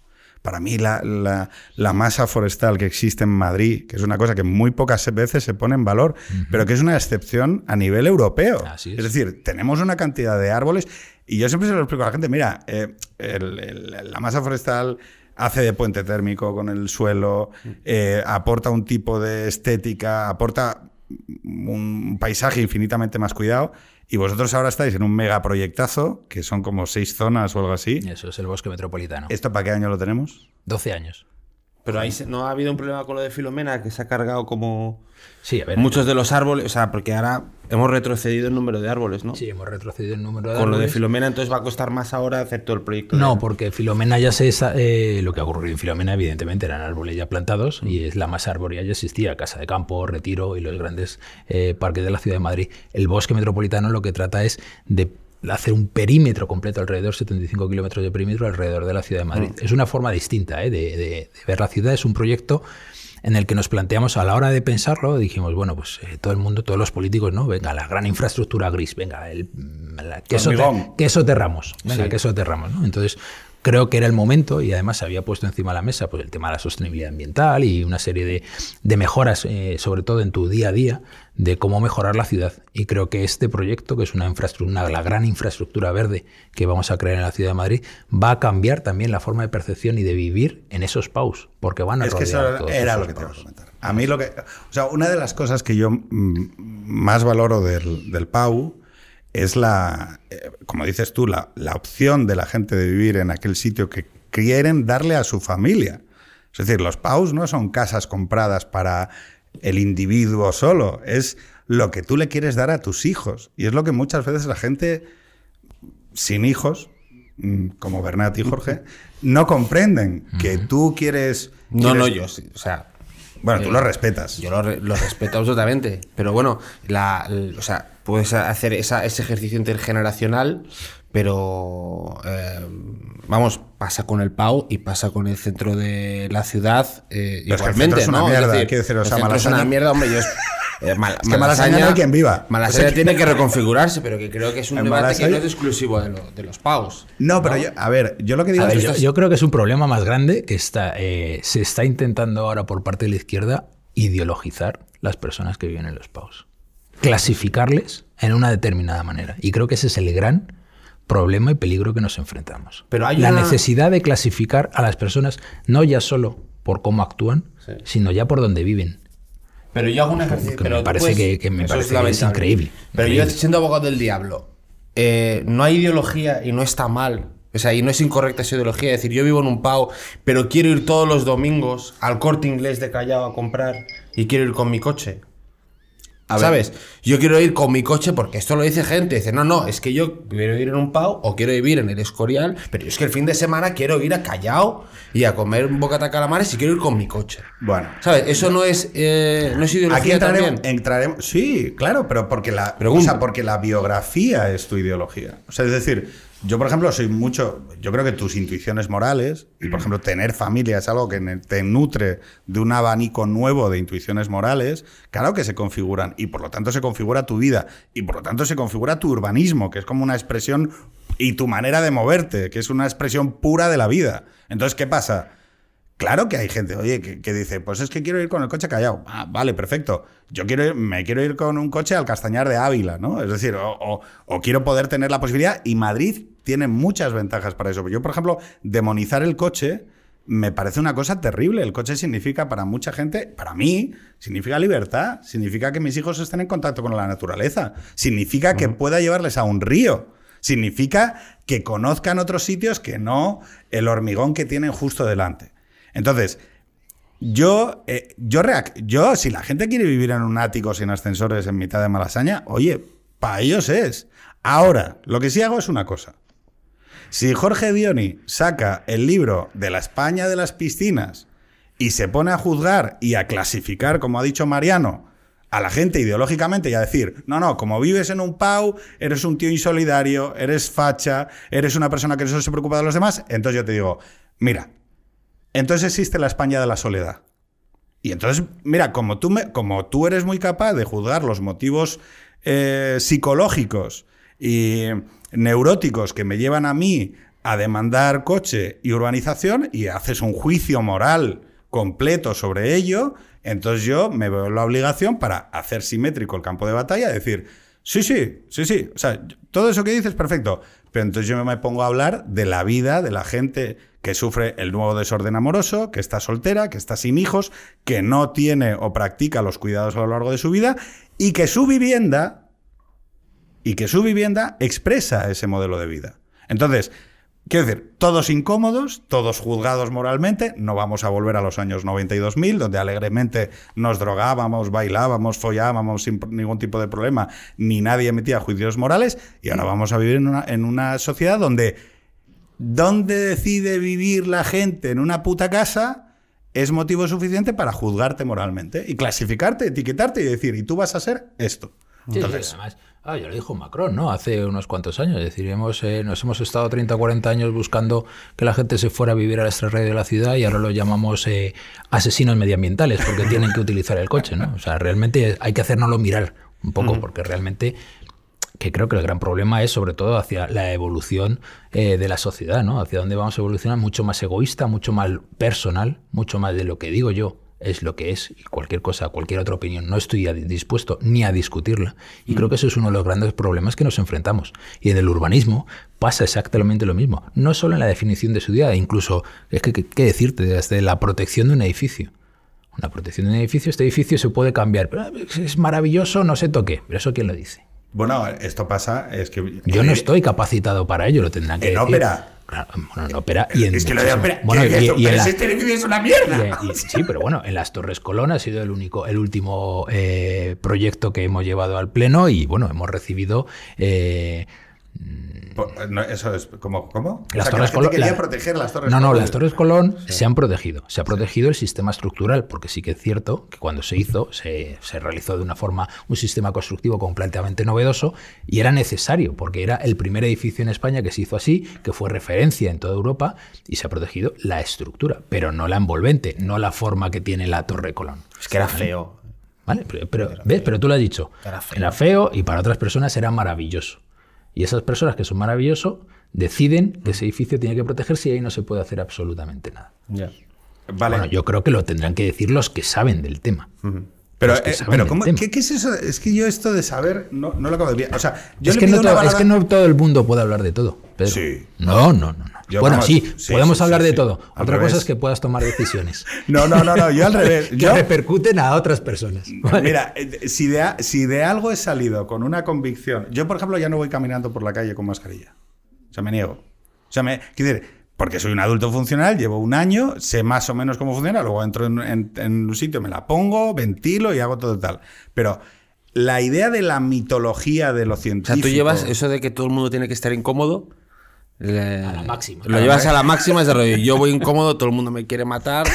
Para mí la, la- la masa forestal que existe en Madrid, que es una cosa que muy pocas veces se pone en valor, pero que es una excepción a nivel europeo. Así es. es decir, tenemos una cantidad de árboles y yo siempre se lo explico a la gente, mira, eh, el- el- la masa forestal hace de puente térmico con el suelo, eh, aporta un tipo de estética, aporta un paisaje infinitamente más cuidado. Y vosotros ahora estáis en un megaproyectazo, que son como seis zonas o algo así. Eso es el bosque metropolitano. ¿Esto para qué año lo tenemos? 12 años. Pero ahí no ha habido un problema con lo de Filomena, que se ha cargado como Sí, a ver. muchos de los árboles. O sea, porque ahora hemos retrocedido el número de árboles, ¿no? Sí, hemos retrocedido el número de Con lo de árboles. Filomena, entonces va a costar más ahora hacer todo el proyecto. de- No, porque Filomena ya se eh, lo que ha ocurrido en Filomena, evidentemente, eran árboles ya plantados y es la masa arbórea ya existía, Casa de Campo, Retiro y los grandes eh, parques de la ciudad de Madrid. El bosque metropolitano lo que trata es de hacer un perímetro completo alrededor, 75 kilómetros de perímetro alrededor de la ciudad de Madrid. Es una forma distinta eh, de, de- de ver la ciudad, es un proyecto en el que nos planteamos a la hora de pensarlo, dijimos, bueno, pues eh, todo el mundo, todos los políticos, ¿no? Venga, la gran infraestructura gris, venga, el, la, queso, Hormigón. queso Terramos, venga, Sí. queso Terramos, ¿no? Entonces, creo que era el momento y además se había puesto encima de la mesa pues, el tema de la sostenibilidad ambiental y una serie de, de mejoras, eh, sobre todo en tu día a día, de cómo mejorar la ciudad. Y creo que este proyecto, que es una infraestructura, una- la gran infraestructura verde que vamos a crear en la ciudad de Madrid, va a cambiar también la forma de percepción y de vivir en esos paus, porque van a Es que eso era, lo que te iba a comentar. A mí lo que... O sea, una de las cosas que yo mm, más valoro del, del PAU es la, eh, como dices tú, la, la opción de la gente de vivir en aquel sitio que quieren darle a su familia. Es decir, los PAUs no son casas compradas para el individuo solo, es lo que tú le quieres dar a tus hijos. Y es lo que muchas veces la gente sin hijos, mm, como Bernat y Jorge, no comprenden que tú quieres... No, no, yo sí. O sea, Bueno, tú lo respetas. Yo lo, lo respeto absolutamente. Pero bueno, la, o sea, puedes hacer esa- ese ejercicio intergeneracional, pero eh, vamos, pasa con el PAU y pasa con el centro de la ciudad eh, Pero es que el igualmente, centro es una ¿no? mierda, quiero decir, el centro es una mierda, hombre, yo es- eh, Mal- que Malasaña no hay quien viva. Malasaña O sea, tiene que reconfigurarse, pero que creo que es un debate que no es exclusivo de, lo- de los PAUs. No, pero yo, a ver, yo lo que digo ver, es yo, yo creo que es un problema más grande que está, eh, se está intentando ahora por parte de la izquierda ideologizar las personas que viven en los paus. Clasificarles en una determinada manera. Y creo que ese es el gran problema y peligro que nos enfrentamos. Pero hay la una- necesidad de clasificar a las personas no ya solo por cómo actúan, Sí. sino ya por dónde viven. Pero yo hago un ejercicio. pero me parece que- que me parece que es increíble, Pero increíble. yo, siendo abogado del diablo, eh, no hay ideología y no está mal. O sea, y no es incorrecta esa ideología. Es decir, yo vivo en un PAO, pero quiero ir todos los domingos al corte inglés de Callao a comprar y quiero ir con mi coche. A ver. ¿Sabes? Yo quiero ir con mi coche porque esto lo dice gente. Dice, no, no, es que yo quiero vivir en un PAO o quiero vivir en el Escorial, pero es que el fin de semana quiero ir a Callao y a comer un bocata calamares y quiero ir con mi coche. Bueno. ¿Sabes? Eso no es, eh, no es ideología Aquí entraremos, también. entraremos- Sí, claro, pero porque la, o sea, porque la biografía es tu ideología. O sea, es decir, Yo, por ejemplo, soy mucho. Yo creo que tus intuiciones morales, y por ejemplo, tener familia es algo que te nutre de un abanico nuevo de intuiciones morales, claro que se configuran, y por lo tanto se configura tu vida, y por lo tanto se configura tu urbanismo, que es como una expresión, y tu manera de moverte, que es una expresión pura de la vida. Entonces, ¿qué pasa? Claro que hay gente, oye, que, que dice, pues es que quiero ir con el coche callado. Ah, vale, perfecto. Yo quiero ir- me quiero ir con un coche al Castañar de Ávila, ¿no? Es decir, o, o- o quiero poder tener la posibilidad. Y Madrid tiene muchas ventajas para eso. Yo, por ejemplo, demonizar el coche me parece una cosa terrible. El coche significa para mucha gente, para mí, significa libertad. Significa que mis hijos estén en contacto con la naturaleza. Significa que pueda llevarles a un río. Significa que conozcan otros sitios que no el hormigón que tienen justo delante. Entonces, yo, eh, yo, reac- yo, si la gente quiere vivir en un ático sin ascensores en mitad de Malasaña, oye, para ellos es. Ahora, lo que sí hago es una cosa. Si Jorge Dioni saca el libro de la España de las piscinas y se pone a juzgar y a clasificar, como ha dicho Mariano, a la gente ideológicamente y a decir, no, no, como vives en un PAU, eres un tío insolidario, eres facha, eres una persona que solo se preocupa de los demás, entonces yo te digo, mira, entonces existe la España de la soledad. Y entonces, mira, como tú, me- como tú eres muy capaz de juzgar los motivos eh, psicológicos y neuróticos que me llevan a mí a demandar coche y urbanización y haces un juicio moral completo sobre ello, entonces yo me veo la obligación para hacer simétrico el campo de batalla, decir, sí, sí, sí, sí, o sea, todo eso que dices, perfecto, pero entonces yo me pongo a hablar de la vida de la gente que sufre el nuevo desorden amoroso, que está soltera, que está sin hijos, que no tiene o practica los cuidados a lo largo de su vida y que su vivienda y que su vivienda expresa ese modelo de vida. Entonces, quiero decir, todos incómodos, todos juzgados moralmente, no vamos a volver a los años 92.000, donde alegremente nos drogábamos, bailábamos, follábamos sin ningún tipo de problema, ni nadie emitía juicios morales, y ahora vamos a vivir en una, en una sociedad donde donde decide vivir la gente en una puta casa es motivo suficiente para juzgarte moralmente y clasificarte, etiquetarte y decir, y tú vas a ser esto. Sí, sí, Entonces, además, ah, ya lo dijo Macron, ¿no? Hace unos cuantos años. Es decir, hemos, eh, nos hemos estado 30 o 40 años buscando que la gente se fuera a vivir al extrarradio de la ciudad y ahora lo llamamos eh, asesinos medioambientales porque tienen que utilizar el coche, ¿no? O sea, realmente hay que hacérnoslo mirar un poco porque realmente que creo que el gran problema es sobre todo hacia la evolución eh, de la sociedad, ¿no? Hacia dónde vamos a evolucionar mucho más egoísta, mucho más personal, mucho más de lo que digo yo es lo que es y cualquier cosa, cualquier otra opinión, no estoy dispuesto ni a discutirla. Y creo que eso es uno de los grandes problemas que nos enfrentamos. Y en el urbanismo pasa exactamente lo mismo. No solo en la definición de ciudad, incluso, es que, ¿qué decirte? Desde la protección de un edificio. Una protección de un edificio, este edificio se puede cambiar. Pero es- es maravilloso, no se toque. Pero eso quién lo dice. bueno, esto pasa, es que... Yo no estoy capacitado para ello, lo tendrán que En decir. ópera. Bueno, en ópera y en Es que lo de ópera... bueno, ¿qué es y- eso? y en la- edificio es una mierda. y- sí, pero bueno, en las Torres Colón ha sido el único, el último eh, proyecto que hemos llevado al pleno y bueno, hemos recibido eh, no, eso es como... ¿Cómo? O las que Torres la gente Colón. quería la- proteger las Torres No, no, Colón. las Torres Colón se han protegido. Se ha protegido el sistema estructural, porque sí que es cierto que cuando se hizo, se, se realizó de una forma un sistema constructivo completamente novedoso y era necesario, porque era el primer edificio en España que se hizo así, que fue referencia en toda Europa y se ha protegido la estructura, pero no la envolvente, no la forma que tiene la Torre Colón. Es que era feo. ¿Vale? Pero, pero- ¿ves? pero tú lo has dicho. Era feo. Era feo y para otras personas era maravilloso. Y esas personas que son maravillosos deciden que ese edificio tiene que protegerse y ahí no se puede hacer absolutamente nada. Vale. Bueno, yo creo que lo tendrán que decir los que saben del tema. Eh, pero del ¿cómo- tema. ¿qué, qué es eso? Es que yo esto de saber no, no lo acabo de ver. O sea, yo es, que no todo, es que no todo el mundo puede hablar de todo. Pedro. Sí. No, no, no. no. Yo, bueno, vamos, sí, sí, podemos sí, hablar sí, de todo. Al Otra revés. cosa es que puedas tomar decisiones No, no, no, no, yo al revés. que Yo, repercuten a otras personas. ¿vale? Mira, eh, si de, si de algo he salido con una convicción, yo por ejemplo ya no voy caminando por la calle con mascarilla. O sea, me niego. O sea, me, quiero decir, porque soy un adulto funcional, llevo un año, sé más o menos cómo funciona, luego entro en, en- en un sitio, me la pongo, ventilo y hago todo tal. Pero la idea de la mitología de lo O científico... sea, tú llevas eso de que todo el mundo tiene que estar incómodo. le- A la máxima. Lo llevas a la máxima, es de rollo. Yo voy incómodo, todo el mundo me quiere matar.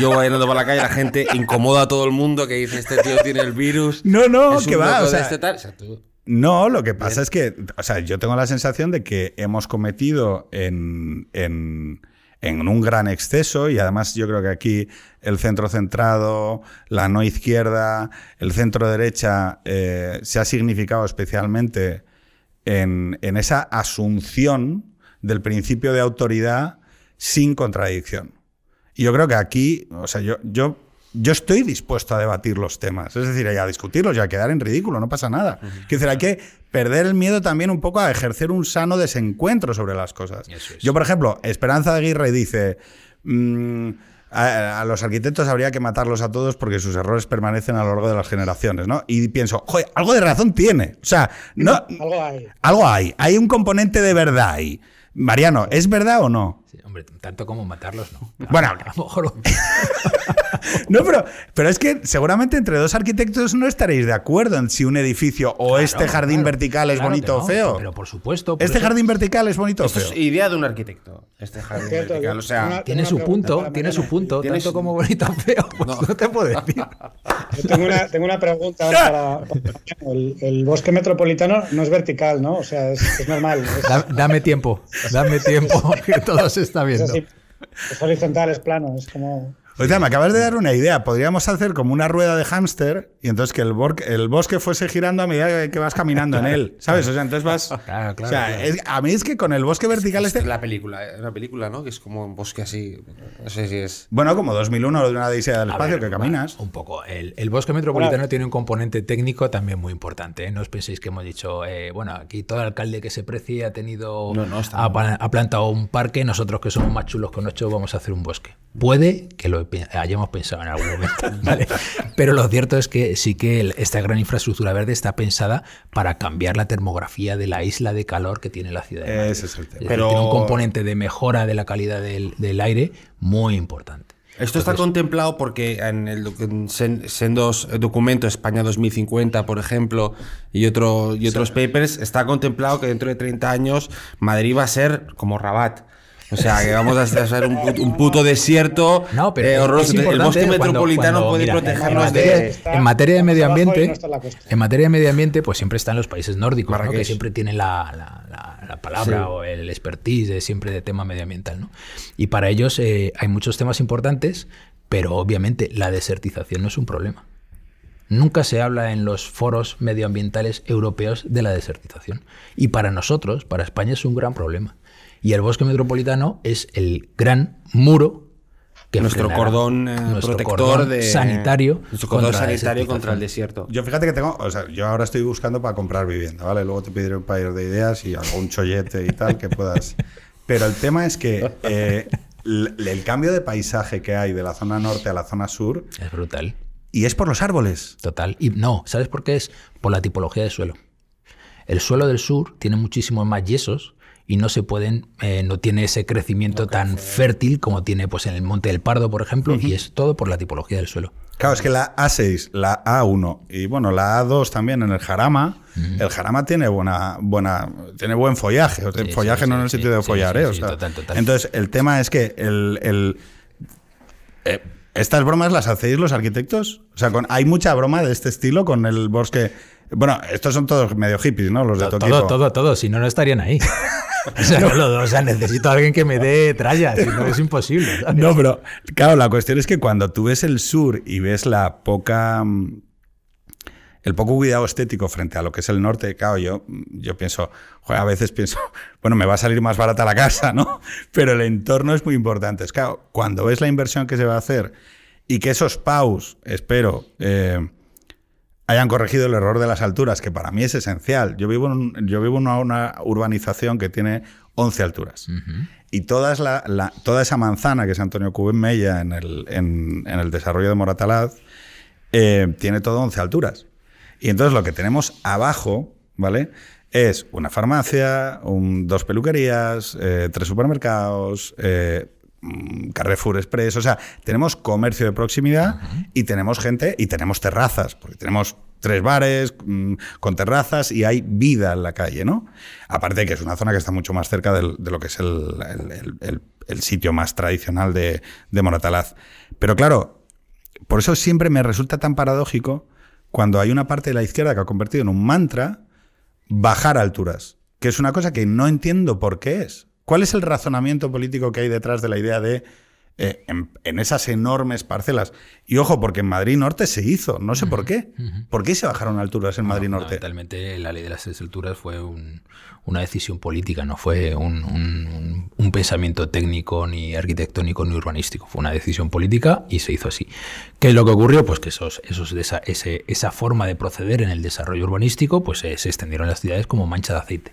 Yo voy andando por la calle, la gente incomoda a todo el mundo que dice: Este tío tiene el virus. No, no, es que va, o sea, este tal. O sea, tú- No, lo que pasa es que, o sea, yo tengo la sensación de que hemos cometido en, en, en un gran exceso y además yo creo que aquí el centro centrado, la no izquierda, el centro derecha eh, se ha significado especialmente en, en esa asunción del principio de autoridad sin contradicción. Y yo creo que aquí, o sea, yo, yo, yo estoy dispuesto a debatir los temas, es decir, a discutirlos y a quedar en ridículo, no pasa nada. Quiero decir, hay que perder el miedo también un poco a ejercer un sano desencuentro sobre las cosas. Es. Yo, por ejemplo, Esperanza Aguirre dice... mm, a, a los arquitectos habría que matarlos a todos porque sus errores permanecen a lo largo de las generaciones, ¿no? Y pienso, joder, algo de razón tiene. O sea, no, Algo hay. algo hay. Hay un componente de verdad ahí. Mariano, ¿es verdad o no? Sí, hombre, tanto como matarlos, no. Bueno. a lo mejor. No, pero, pero es que seguramente entre dos arquitectos no estaréis de acuerdo en si un edificio o Claro, este jardín claro, vertical es claro bonito o feo. Pero por supuesto. por este eso- jardín vertical es bonito o feo. es idea de un arquitecto, este jardín Cierto, vertical. O sea, una- Tiene su punto, tiene su punto, tanto como bonito o feo, pues no. te puedo decir. Yo tengo una, tengo una pregunta ahora para, para- el, el bosque metropolitano no es vertical, ¿no? O sea, es, es normal. Es, Da- dame tiempo, dame tiempo, que todo se está es viendo. así. Es horizontal, es plano, es como. O sea, me acabas de dar una idea. Podríamos hacer como una rueda de hámster y entonces que el, el bosque fuese girando a medida que vas caminando en él. ¿Sabes? O sea, entonces vas. Claro, claro, o sea, es- a mí es que con el bosque vertical este. es la película, es una película, ¿no? Que es como un bosque así. No sé si es. Bueno, como 2001 de una odisea del espacio ver, que caminas. Un poco. El, el bosque metropolitano tiene un componente técnico también muy importante. ¿eh? No os penséis que hemos dicho, eh, bueno, aquí todo alcalde que se precie ha tenido. No, no, está ha, ha plantado un parque, nosotros que somos más chulos con ocho vamos a hacer un bosque. Puede que lo hayamos pensado en algún momento, ¿vale? Pero lo cierto es que sí que esta gran infraestructura verde está pensada para cambiar la termografía de la isla de calor que tiene la ciudad. de Madrid. Ese es el tema. Es decir, Pero- tiene un componente de mejora de la calidad del, del aire muy importante. Esto está contemplado porque en el en sen- sendos documentos España 2050, por ejemplo, y, otro, y otros papers, está contemplado que dentro de 30 años Madrid va a ser como Rabat. O sea, que vamos a ser un puto, un puto desierto No, pero eh, horroroso. el bosque cuando- metropolitano cuando, puede mira, protegernos en de... materia, en materia de medio ambiente, no en materia de medio ambiente, pues siempre están los países nórdicos, ¿no? que siempre tienen la, la- la- la palabra Sí. o el expertise de siempre de tema medioambiental, ¿no? Y para ellos eh, hay muchos temas importantes, pero obviamente la desertización no es un problema. Nunca se habla en los foros medioambientales europeos de la desertización. Y para nosotros, para España, es un gran problema. Y el bosque metropolitano es el gran muro que nuestro frenará cordón eh, nuestro protector cordón de sanitario nuestro cordón contra sanitario contra el desierto. Yo fíjate que tengo, o sea, yo ahora estoy buscando para comprar vivienda, ¿vale? Luego te pediré un par de ideas y algún chollete y tal que puedas. Pero el tema es que eh, l- el cambio de paisaje que hay de la zona norte a la zona sur Es brutal, y es por los árboles. total. Y no, ¿sabes por qué es? Por la tipología del suelo. El suelo del sur tiene muchísimos más yesos y no se pueden, eh, no tiene ese crecimiento tan fértil como tiene pues en el Monte del Pardo, por ejemplo, y es todo por la tipología del suelo. Claro, es que la A6, la A1 y bueno, la A2 también en el Jarama, el Jarama tiene buena, buena, tiene buen follaje. O sea, Sí, follaje sí, no sí, en el sí, sentido de follar, sí, ¿eh? O sí, sea, total, total. Entonces, el tema es que el, el- eh, estas bromas las hacéis los arquitectos. O sea, con, hay mucha broma de este estilo con el bosque. Bueno, estos son todos medio hippies, ¿no? Los de Todo, equipo. todo, todo, si no, no estarían ahí. O sea, no lo- o sea, necesito a alguien que me dé tralla, si no es imposible. ¿sabes? No, pero claro, la cuestión es que cuando tú ves el sur y ves la poca. mm, El poco cuidado estético frente a lo que es el norte, claro, yo, yo pienso, joder, a veces pienso, bueno, me va a salir más barata la casa, ¿no? Pero el entorno es muy importante. Es claro, cuando ves la inversión que se va a hacer y que esos PAUs, espero, eh, hayan corregido el error de las alturas, que para mí es esencial. Yo vivo en, yo vivo en una, una urbanización que tiene 11 alturas. Y la- la- toda esa manzana que es Antonio Cubén Mella en el, en, en el desarrollo de Moratalaz eh, tiene todo 11 alturas. Y entonces lo que tenemos abajo, ¿vale? Es una farmacia, un- dos peluquerías, eh, tres supermercados, eh, Carrefour Express. O sea, tenemos comercio de proximidad y tenemos gente y tenemos terrazas, porque tenemos tres bares mm, con terrazas y hay vida en la calle, ¿no? Aparte de que es una zona que está mucho más cerca del- de lo que es el, el- el- el- el sitio más tradicional de, de Moratalaz. Pero claro, por eso siempre me resulta tan paradójico cuando hay una parte de la izquierda que ha convertido en un mantra bajar alturas, que es una cosa que no entiendo por qué es. ¿Cuál es el razonamiento político que hay detrás de la idea de eh, en, en esas enormes parcelas? Y ojo, porque en Madrid Norte se hizo, no sé por qué. ¿Por qué se bajaron alturas en Madrid Norte? Fundamentalmente la ley de las alturas fue un- una decisión política, no fue un, un- un pensamiento técnico, ni arquitectónico, ni urbanístico. Fue una decisión política y se hizo así. ¿Qué es lo que ocurrió? Pues que esos, esos, esa, ese- esa forma de proceder en el desarrollo urbanístico pues, eh, se extendieron en las ciudades como mancha de aceite.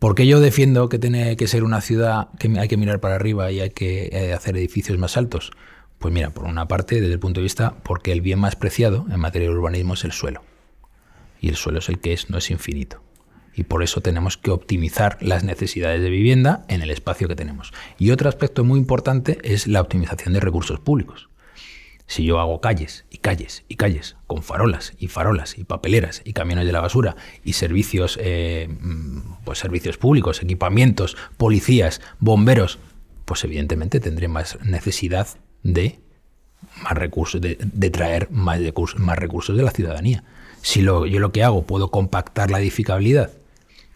¿Por qué yo defiendo que tiene que ser una ciudad que hay que mirar para arriba y hay que eh, hacer edificios más altos? Pues mira, por una parte, desde el punto de vista, porque el bien más preciado en materia de urbanismo es el suelo. Y el suelo es el que es, no es infinito. Y por eso tenemos que optimizar las necesidades de vivienda en el espacio que tenemos. Y otro aspecto muy importante es la optimización de recursos públicos. Si yo hago calles y calles y calles con farolas y farolas y papeleras y camiones de la basura y servicios, eh, mm, pues servicios públicos, equipamientos, policías, bomberos, pues evidentemente tendré más necesidad de más recursos, de, traer más recursos, más recursos de la ciudadanía. Si lo, yo lo que hago puedo compactar la edificabilidad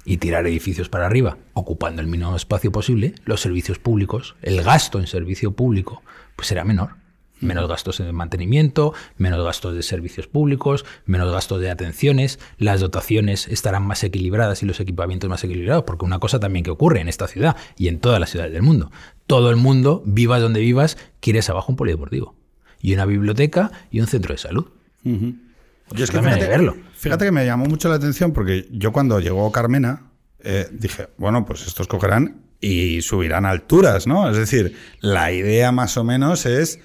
y tirar edificios para arriba, ocupando el mínimo espacio posible, los servicios públicos, el gasto en servicio público, pues será menor. Menos gastos en mantenimiento, menos gastos de servicios públicos, menos gastos de atenciones, las dotaciones estarán más equilibradas y los equipamientos más equilibrados, porque una cosa también que ocurre en esta ciudad y en todas las ciudades del mundo, todo el mundo, vivas donde vivas, quieres abajo un polideportivo y una biblioteca y un centro de salud. Yo es que fíjate, verlo. fíjate que me llamó mucho la atención porque yo cuando llegó Carmena eh, dije, bueno, pues estos cogerán y subirán alturas, ¿no? Es decir, la idea más o menos es...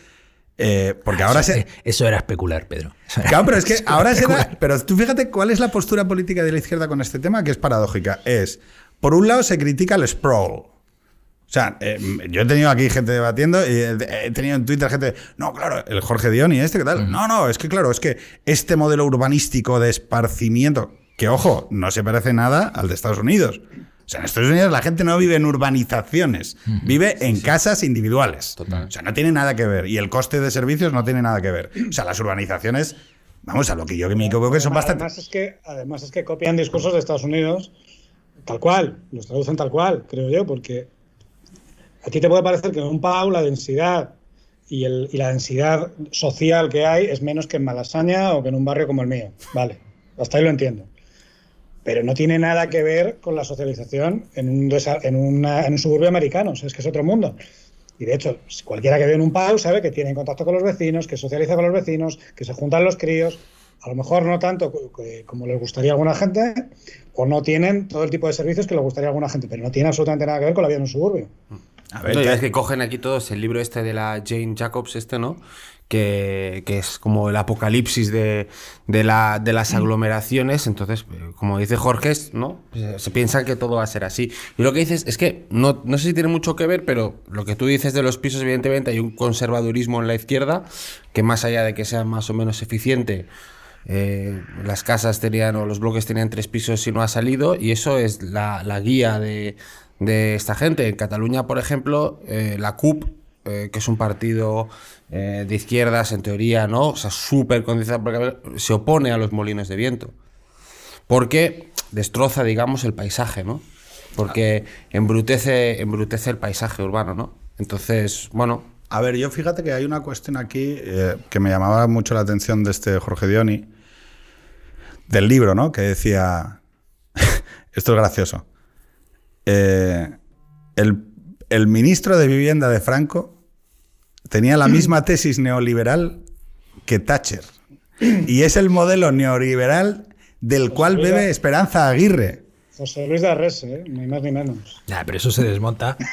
eh, porque ahora eso, se... eh, eso era especular, Pedro. Eso era- Claro, pero es que ahora se da. Pero tú fíjate cuál es la postura política de la izquierda con este tema, que es paradójica. Es, por un lado, se critica el sprawl. O sea, eh, yo he tenido aquí gente debatiendo y he tenido en Twitter gente, no, claro, el Jorge Dioni, este, ¿qué tal? No, no, es que claro, es que este modelo urbanístico de esparcimiento, que ojo, no se parece nada al de Estados Unidos. O sea, en Estados Unidos la gente no vive en urbanizaciones, vive en casas individuales. Total. O sea, no tiene nada que ver. Y el coste de servicios no tiene nada que ver. O sea, las urbanizaciones, vamos, a lo que yo que me equivoco, que son bastante... Además es que, además es que copian discursos de Estados Unidos tal cual, los traducen tal cual, creo yo, porque a ti te puede parecer que en un PAU la densidad y, el- y la densidad social que hay es menos que en Malasaña o que en un barrio como el mío. Vale, hasta ahí lo entiendo. Pero no tiene nada que ver con la socialización en un, en una- en un suburbio americano, o sea, es que es otro mundo. Y de hecho, cualquiera que ve en un PAU sabe que tiene contacto con los vecinos, que socializa con los vecinos, que se juntan los críos, a lo mejor no tanto co- co- como les gustaría a alguna gente, o no tienen todo el tipo de servicios que les gustaría a alguna gente, pero no tiene absolutamente nada que ver con la vida en un suburbio. A ya es que cogen aquí todos el libro este de la Jane Jacobs, este, ¿no? Que, que es como el apocalipsis de, de, la, de las aglomeraciones. Entonces, eh, como dice Jorge, ¿no? Se- Se piensa que todo va a ser así. Y lo que dices es que no, no sé si tiene mucho que ver, pero lo que tú dices de los pisos, evidentemente, hay un conservadurismo en la izquierda que más allá de que sea más o menos eficiente. eh, las casas tenían o los bloques tenían tres pisos y no ha salido y eso es la, la guía de, de esta gente. En Cataluña, por ejemplo, eh, la CUP, eh, que es un partido eh, de izquierdas en teoría, ¿no? O sea, súper condicionado, porque se opone a los molinos de viento. Porque destroza, digamos, el paisaje, ¿no? Porque embrutece, embrutece el paisaje urbano, ¿no? Entonces, bueno, A ver, yo fíjate que hay una cuestión aquí eh, que me llamaba mucho la atención de este Jorge Dioni, del libro, ¿no? Que decía, esto es gracioso, Eh, el, el ministro de Vivienda de Franco tenía la misma tesis neoliberal que Thatcher. Y es el modelo neoliberal del cual bebe Esperanza Aguirre. José Luis de Arrese, ¿eh? ni más ni menos. Nah, pero eso se desmonta.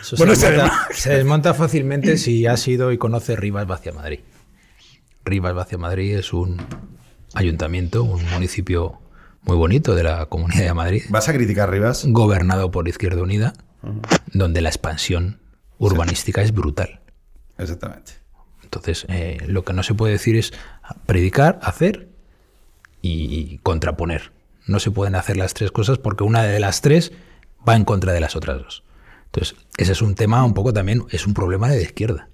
Eso Bueno, se, desmonta se desmonta fácilmente si has ido y conoces Rivas Vacia Madrid. Rivas Vacia Madrid es un ayuntamiento, un municipio muy bonito de la Comunidad de Madrid, ¿Vas a criticar Rivas? gobernado por Izquierda Unida, donde la expansión urbanística es brutal. Exactamente. Entonces, eh, lo que no se puede decir es predicar, hacer y contraponer. No se pueden hacer las tres cosas porque una de las tres va en contra de las otras dos. Entonces, ese es un tema un poco también, es un problema de la izquierda.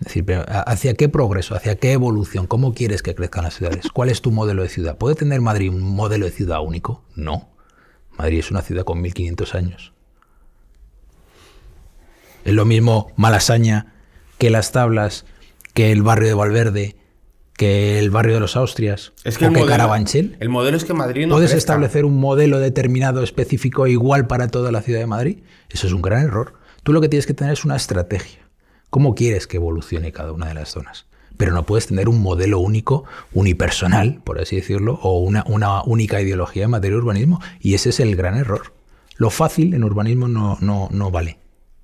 Es decir, pero, ¿a- ¿hacia qué progreso? ¿Hacia qué evolución? ¿Cómo quieres que crezcan las ciudades? ¿Cuál es tu modelo de ciudad? ¿Puede tener Madrid un modelo de ciudad único? No. Madrid es una ciudad con 1500 años. Es lo mismo Malasaña que Las Tablas, que el barrio de Valverde, que el barrio de los Austrias, Es que o el que modelo, Carabanchel. el modelo es que Madrid no ¿Puedes crezca. establecer un modelo determinado específico igual para toda la ciudad de Madrid? Eso es un gran error. Tú lo que tienes que tener es una estrategia. ¿Cómo quieres que evolucione cada una de las zonas? Pero no puedes tener un modelo único, unipersonal, por así decirlo, o una, una única ideología en materia de urbanismo. Y ese es el gran error. Lo fácil en urbanismo no, no, no vale,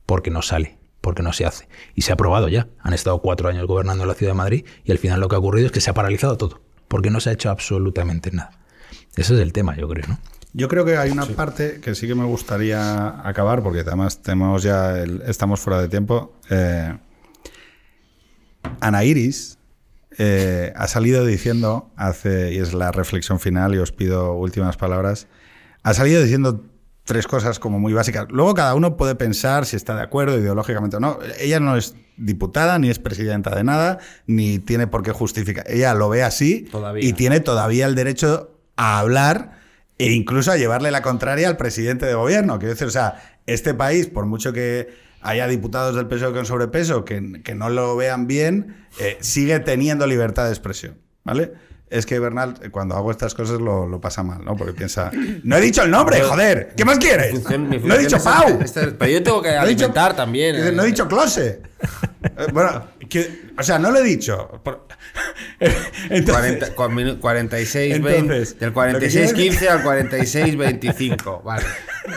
porque no sale, porque no se hace. Y se ha probado ya. Han estado cuatro años gobernando la ciudad de Madrid y al final lo que ha ocurrido es que se ha paralizado todo, porque no se ha hecho absolutamente nada. Ese es el tema, yo creo, ¿no? Yo creo que hay una parte que sí que me gustaría acabar, porque además tenemos ya el- estamos fuera de tiempo. Eh, Ana Iris eh, ha salido diciendo hace, y es la reflexión final, y os pido últimas palabras, ha salido diciendo tres cosas como muy básicas. Luego cada uno puede pensar si está de acuerdo ideológicamente o no. Ella no es diputada, ni es presidenta de nada, ni tiene por qué justificar. Ella lo ve así Todavía. y tiene todavía el derecho a hablar e incluso a llevarle la contraria al presidente de gobierno. Quiero decir, o sea, este país, por mucho que haya diputados del PSOE con sobrepeso que, que no lo vean bien, eh, sigue teniendo libertad de expresión, ¿vale? Es que Bernal, eh, cuando hago estas cosas, lo, lo pasa mal, ¿no? Porque piensa, no he dicho el nombre, joder, ¿qué más quieres? Función- no he dicho Pau. es- es- pero yo tengo que No dicho- también. Eh. No he dicho close. Eh, bueno, que- o sea, no lo he dicho. Por- Entonces, 40, cua- minu- 46, Entonces, 20, del lo que 46, quiero 15 al 46, 25. Vale.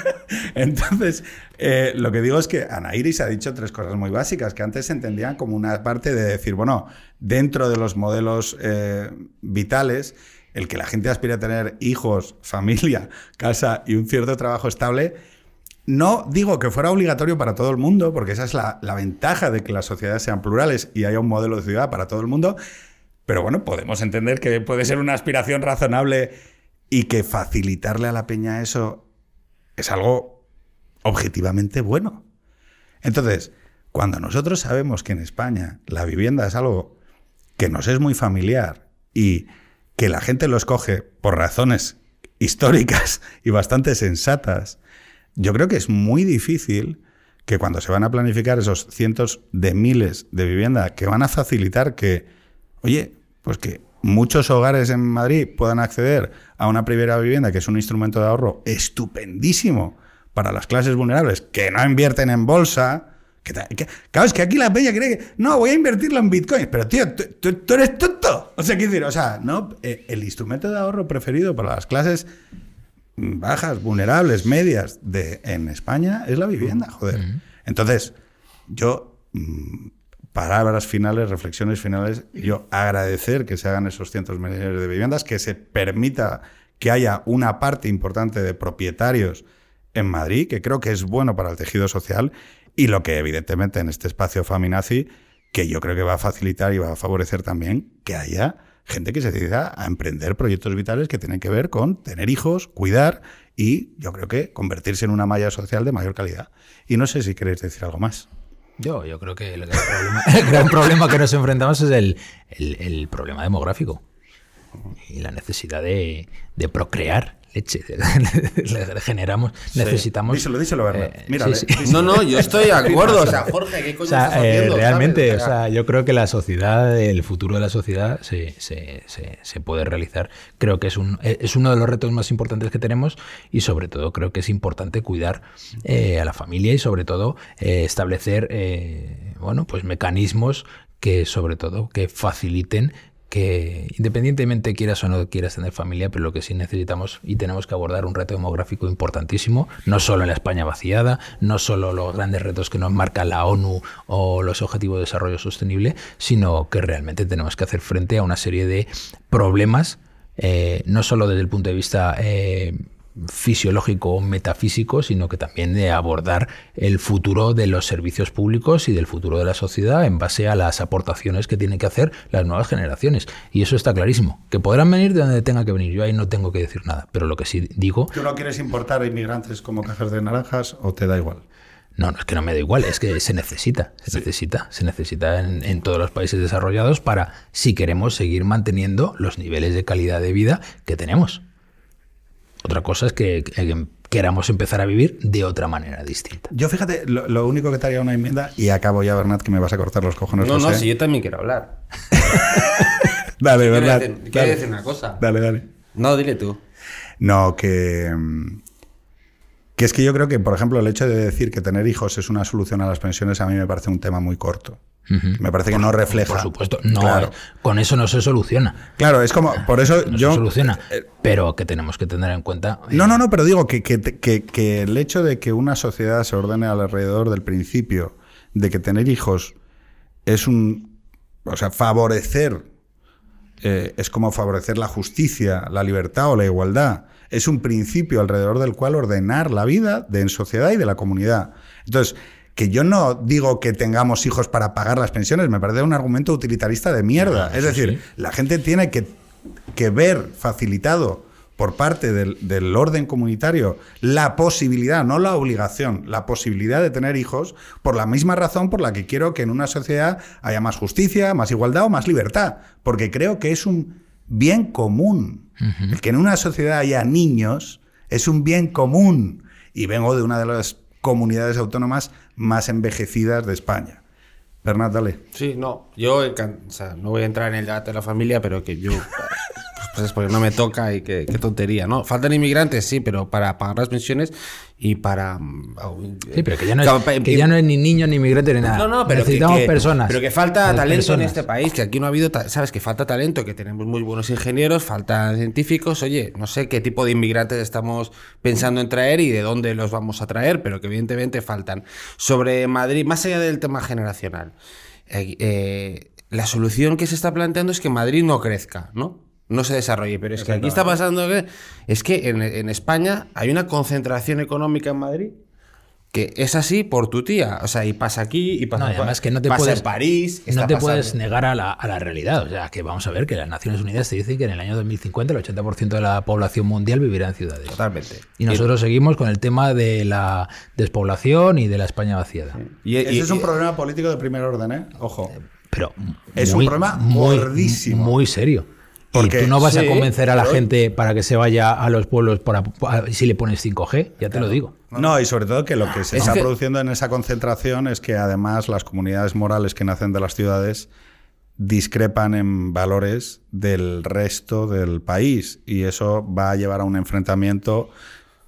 Entonces, eh, lo que digo es que Ana Iris ha dicho tres cosas muy básicas que antes se entendían como una parte de decir, bueno, dentro de los modelos eh, vitales, el que la gente aspire a tener hijos, familia, casa y un cierto trabajo estable, no digo que fuera obligatorio para todo el mundo, porque esa es la, ventaja de que las sociedades sean plurales y haya un modelo de ciudad para todo el mundo, pero bueno, podemos entender que puede ser una aspiración razonable y que facilitarle a la peña eso es algo objetivamente bueno. Entonces, cuando nosotros sabemos que en España la vivienda es algo que nos es muy familiar y que la gente lo escoge por razones históricas y bastante sensatas, yo creo que es muy difícil que cuando se van a planificar esos cientos de miles de vivienda que van a facilitar que, oye, pues que muchos hogares en Madrid puedan acceder a una primera vivienda, que es un instrumento de ahorro estupendísimo para las clases vulnerables que no invierten en bolsa. Que, que- claro, es que aquí la peña cree que no, voy a invertirlo en bitcoins, pero tío, tú, eres tonto. O sea, quiero decir, o sea, no, Eh, el instrumento de ahorro preferido para las clases bajas, vulnerables, medias de, en España es la vivienda, joder. Entonces, yo, mm, palabras finales, reflexiones finales, yo agradecer que se hagan esos cientos de millones de viviendas, que se permita que haya una parte importante de propietarios en Madrid, que creo que es bueno para el tejido social, y lo que evidentemente en este espacio Faminazi, que yo creo que va a facilitar y va a favorecer también que haya gente que se decida a emprender proyectos vitales que tienen que ver con tener hijos, cuidar y yo creo que convertirse en una malla social de mayor calidad. Y no sé si queréis decir algo más. Yo, yo creo que el gran problema, el gran problema que nos enfrentamos es el, el- el problema demográfico y la necesidad de, de procrear leche. Le generamos, necesitamos. Díselo, díselo, Bernat. Eh, Mírale, sí, sí. díselo. No, no, yo estoy de acuerdo. O sea, Jorge, ¿qué coño O sea, estás eh, realmente, ¿sabes? o sea, yo creo que la sociedad, el futuro de la sociedad se, se- se- se puede realizar. Creo que es, un, eh, es uno de los retos más importantes que tenemos y sobre todo creo que es importante cuidar eh, a la familia y sobre todo eh, establecer eh, bueno, pues mecanismos que sobre todo que faciliten que independientemente quieras o no quieras tener familia, pero lo que sí necesitamos y tenemos que abordar un reto demográfico importantísimo, no solo en la España vaciada, no solo los grandes retos que nos marca la ONU o los Objetivos de Desarrollo Sostenible, sino que realmente tenemos que hacer frente a una serie de problemas, eh, no solo desde el punto de vista eh, fisiológico o metafísico, sino que también de abordar el futuro de los servicios públicos y del futuro de la sociedad en base a las aportaciones que tienen que hacer las nuevas generaciones. Y eso está clarísimo. Que podrán venir de donde tenga que venir. Yo ahí no tengo que decir nada. Pero lo que sí digo, ¿Tú no quieres importar inmigrantes como cajas de naranjas o te da igual? no, no es que no me da igual, es que se necesita, se necesita, se necesita en, en todos los países desarrollados para si queremos seguir manteniendo los niveles de calidad de vida que tenemos. Otra cosa es que, que- queramos empezar a vivir de otra manera distinta. Yo fíjate, lo, lo único que te haría una enmienda, y acabo ya, Bernat, que me vas a cortar los cojones. No, no, José. si yo también quiero hablar. Dale, Quiero Bernat. decir- quiero decir una cosa. Dale, dale. No, dile tú. No, que. Que es que yo creo que, por ejemplo, el hecho de decir que tener hijos es una solución a las pensiones a mí me parece un tema muy corto. Me parece que no refleja. Por supuesto, no, Claro, con eso no se soluciona. Claro, es como. Por eso No yo. se soluciona. Pero que tenemos que tener en cuenta. eh, No, no, no, pero digo que, que- que- que el hecho de que una sociedad se ordene alrededor del principio de que tener hijos es un. O sea, favorecer. eh, es como favorecer la justicia, la libertad o la igualdad. Es un principio alrededor del cual ordenar la vida de en sociedad y de la comunidad. Entonces, que yo no digo que tengamos hijos para pagar las pensiones, me parece un argumento utilitarista de mierda. Ah, es decir, sí. la gente tiene que, que ver facilitado por parte del, del orden comunitario la posibilidad, no la obligación, la posibilidad de tener hijos por la misma razón por la que quiero que en una sociedad haya más justicia, más igualdad o más libertad, porque creo que es un bien común. El que en una sociedad haya niños es un bien común. Y vengo de una de las comunidades autónomas más envejecidas de España. Bernat, dale. Sí, no. Yo o sea, no voy a entrar en el debate de la familia, pero que yo. Pues, es porque no me toca y qué tontería, ¿no? Faltan inmigrantes, sí, pero para pagar las pensiones y para. mm, Sí, pero que ya no es, que ya no es ni niño ni migrante ni nada. No, no, pero Necesitamos que, personas. Pero que falta Las talento en este país, que aquí no ha habido, sabes, que falta talento, que tenemos muy buenos ingenieros, faltan científicos. Oye, no sé qué tipo de inmigrantes estamos pensando en traer y de dónde los vamos a traer, pero que evidentemente faltan. Sobre Madrid, más allá del tema generacional, eh, eh, la solución que se está planteando es que Madrid no crezca, ¿no? No se desarrolle, pero es que aquí está pasando que es que en, en España hay una concentración económica en Madrid que es así por tu tía. O sea, y pasa aquí, y pasa, No, y además que no te pasa puedes, en París. no te pasando- puedes negar a la, a la realidad. O sea, que vamos a ver que las Naciones Unidas te dicen que en el año 2050 el 80% de la población mundial vivirá en ciudades. Totalmente. Y nosotros seguimos con el tema de la despoblación y de la España vaciada. Y, Ese y- es un y- problema político de primer orden, ¿eh? Ojo. Pero Es un problema gordísimo. Muy serio. Porque- y tú no vas sí, a convencer a la pero- gente para que se vaya a los pueblos para, para- si le pones 5G, ya te lo digo. No, y sobre todo que lo que se Es está que- produciendo en esa concentración es que además las comunidades morales que nacen de las ciudades discrepan en valores del resto del país y eso va a llevar a un enfrentamiento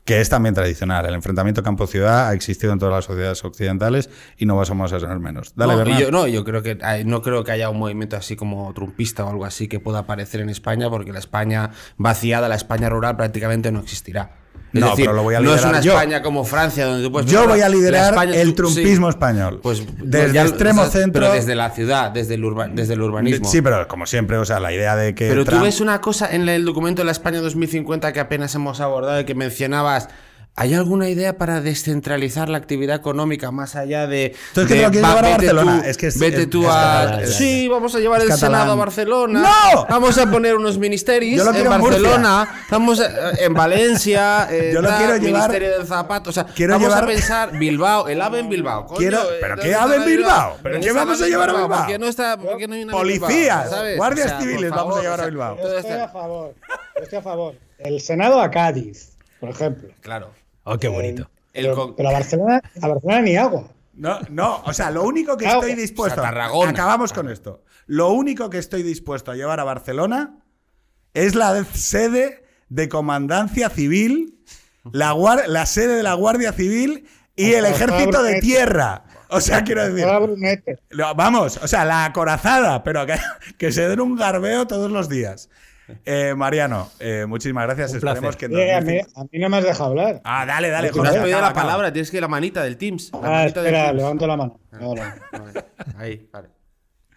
que es también tradicional. El enfrentamiento campo-ciudad ha existido en todas las sociedades occidentales y no vamos a ser menos. Dale, no, yo, no, yo creo que hay- no creo que haya un movimiento así como trumpista o algo así que pueda aparecer en España, porque la España vaciada, la España rural prácticamente no existirá. Es No, decir, pero lo voy a no es liderar una yo. España como Francia, donde tú puedes Yo voy a liderar España- el sí. trumpismo español. Pues desde ya- extremo o sea, centro. Pero desde la ciudad, desde el, urba- desde el urbanismo. Sí, pero como siempre, o sea, la idea de que. Pero tú ves una cosa en el documento de la España 2050 que apenas hemos abordado y que mencionabas. ¿Hay alguna idea para descentralizar la actividad económica más allá de. Tú es que de, te lo quieres va, llevar a Barcelona. tú- Es que es- vete es- tú es a. catalán, sí, vamos a llevar es el catalán. Senado a Barcelona. ¡No! Vamos a poner unos ministerios Yo lo en quiero en. Barcelona. Vamos a- en Valencia. eh, Yo lo quiero llevar- Ministerio del Zapato. O sea, Quiero vamos llevar- a pensar Bilbao, el AVE en Bilbao. Coño, Quiero- eh, ¿pero ¿dónde qué AVE en Bilbao? ¿Pero ¿Dónde qué vamos a llevar a ¿Por Bilbao? qué no está, por qué no hay una Policías, guardias O sea, por civiles vamos a llevar a o sea, Bilbao. Yo estoy a favor. Yo estoy a favor. El Senado a Cádiz, por ejemplo. Claro. Oh, qué bonito. El Pero, con- pero a Barcelona, a Barcelona ni agua. No, no, o sea, lo único que estoy dispuesto. o sea, Tarragona. Acabamos con esto. Lo único que estoy dispuesto a llevar a Barcelona es la de- sede de comandancia civil, la, guar- la sede de la Guardia Civil y el ejército de tierra. O sea, quiero decir. Vamos, o sea, la acorazada, pero que, que se den un garbeo todos los días. Eh, Mariano, eh, muchísimas gracias. Un Esperemos placer. que Oye, a, mí, 2005 a mí no me has dejado hablar. Ah, dale, dale, Tú no Jorge, has pedido la acaba. palabra, tienes que ir la manita del Teams. La Ah, manita del espera, Teams. levanto la mano. No, no. Vale, Ahí, vale.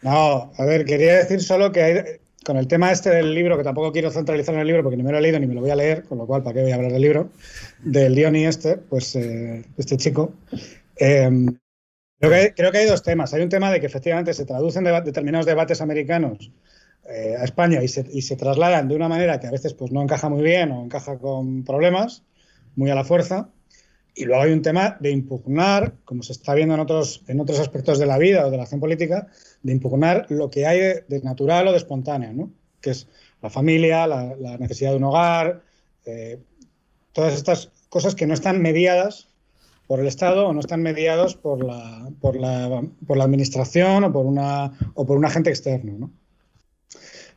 No, a ver, quería decir solo que hay, con el tema este del libro, que tampoco quiero centralizar en el libro porque ni me lo he leído ni me lo voy a leer, con lo cual, ¿para qué voy a hablar del libro? Del Diony este, pues eh, este chico. Eh, creo, que hay, creo que hay dos temas. Hay un tema de que efectivamente se traducen deba- determinados debates americanos eh, a España y se, trasladan de una manera que a veces pues, no encaja muy bien o encaja con problemas, muy a la fuerza. Y luego hay un tema de impugnar, como se está viendo en otros, en otros aspectos de la vida o de la acción política, de impugnar lo que hay de, natural o de espontáneo, ¿no? que es la familia, la, la necesidad de un hogar, eh, todas estas cosas que no están mediadas por el Estado o no están mediados por la, por la, por la administración o por, una, o por un agente externo. ¿no?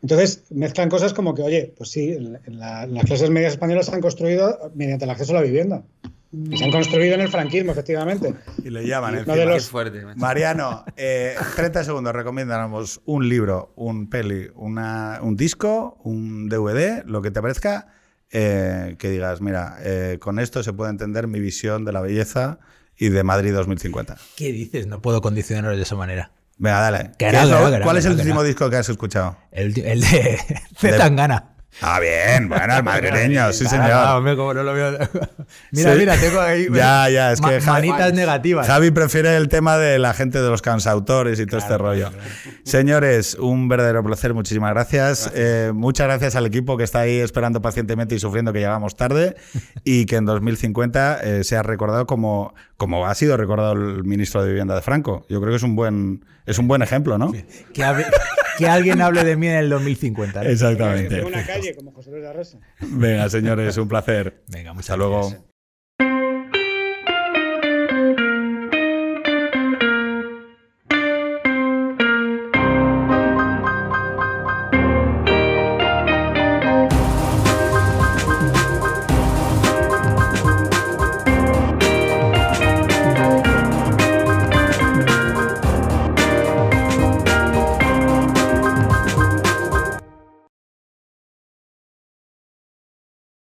Entonces mezclan cosas como que, oye, pues sí, la, las clases medias españolas se han construido mediante el acceso a la vivienda. Y se han construido en el franquismo, efectivamente. Y le llaman. No de los- fuerte. macho. Mariano, eh, 30 segundos, recomiéndanos un libro, un peli, una, un disco, un DVD, lo que te parezca, eh, que digas, mira, eh, con esto se puede entender mi visión de la belleza y de Madrid 2050. ¿Qué dices? No puedo condicionaros de esa manera. Venga, dale. Que ¿Qué no, es lo- que no, que no, ¿Cuál es el último disco que has escuchado? El, el de Z Tangana. Ah, bien, bueno, el madrileño, sí, señor. hombre, como no lo veo. mira, Sí. mira, tengo ahí. Ya, ya, es que Javi- manitas negativas. Javi prefiere el tema de la gente de los cansautores y todo este rollo. Señores, un verdadero placer, muchísimas gracias. Eh, muchas gracias al equipo que está ahí esperando pacientemente y sufriendo que llegamos tarde y que en 2050 eh, sea recordado como, como ha sido recordado el ministro de Vivienda de Franco. Yo creo que es un buen, es un buen ejemplo, ¿no? Que, hable- que alguien hable de mí en el 2050. ¿no? Exactamente. En una calle como José Luis de Arresa. Venga, señores, un placer. Venga, muchas Hasta luego. gracias.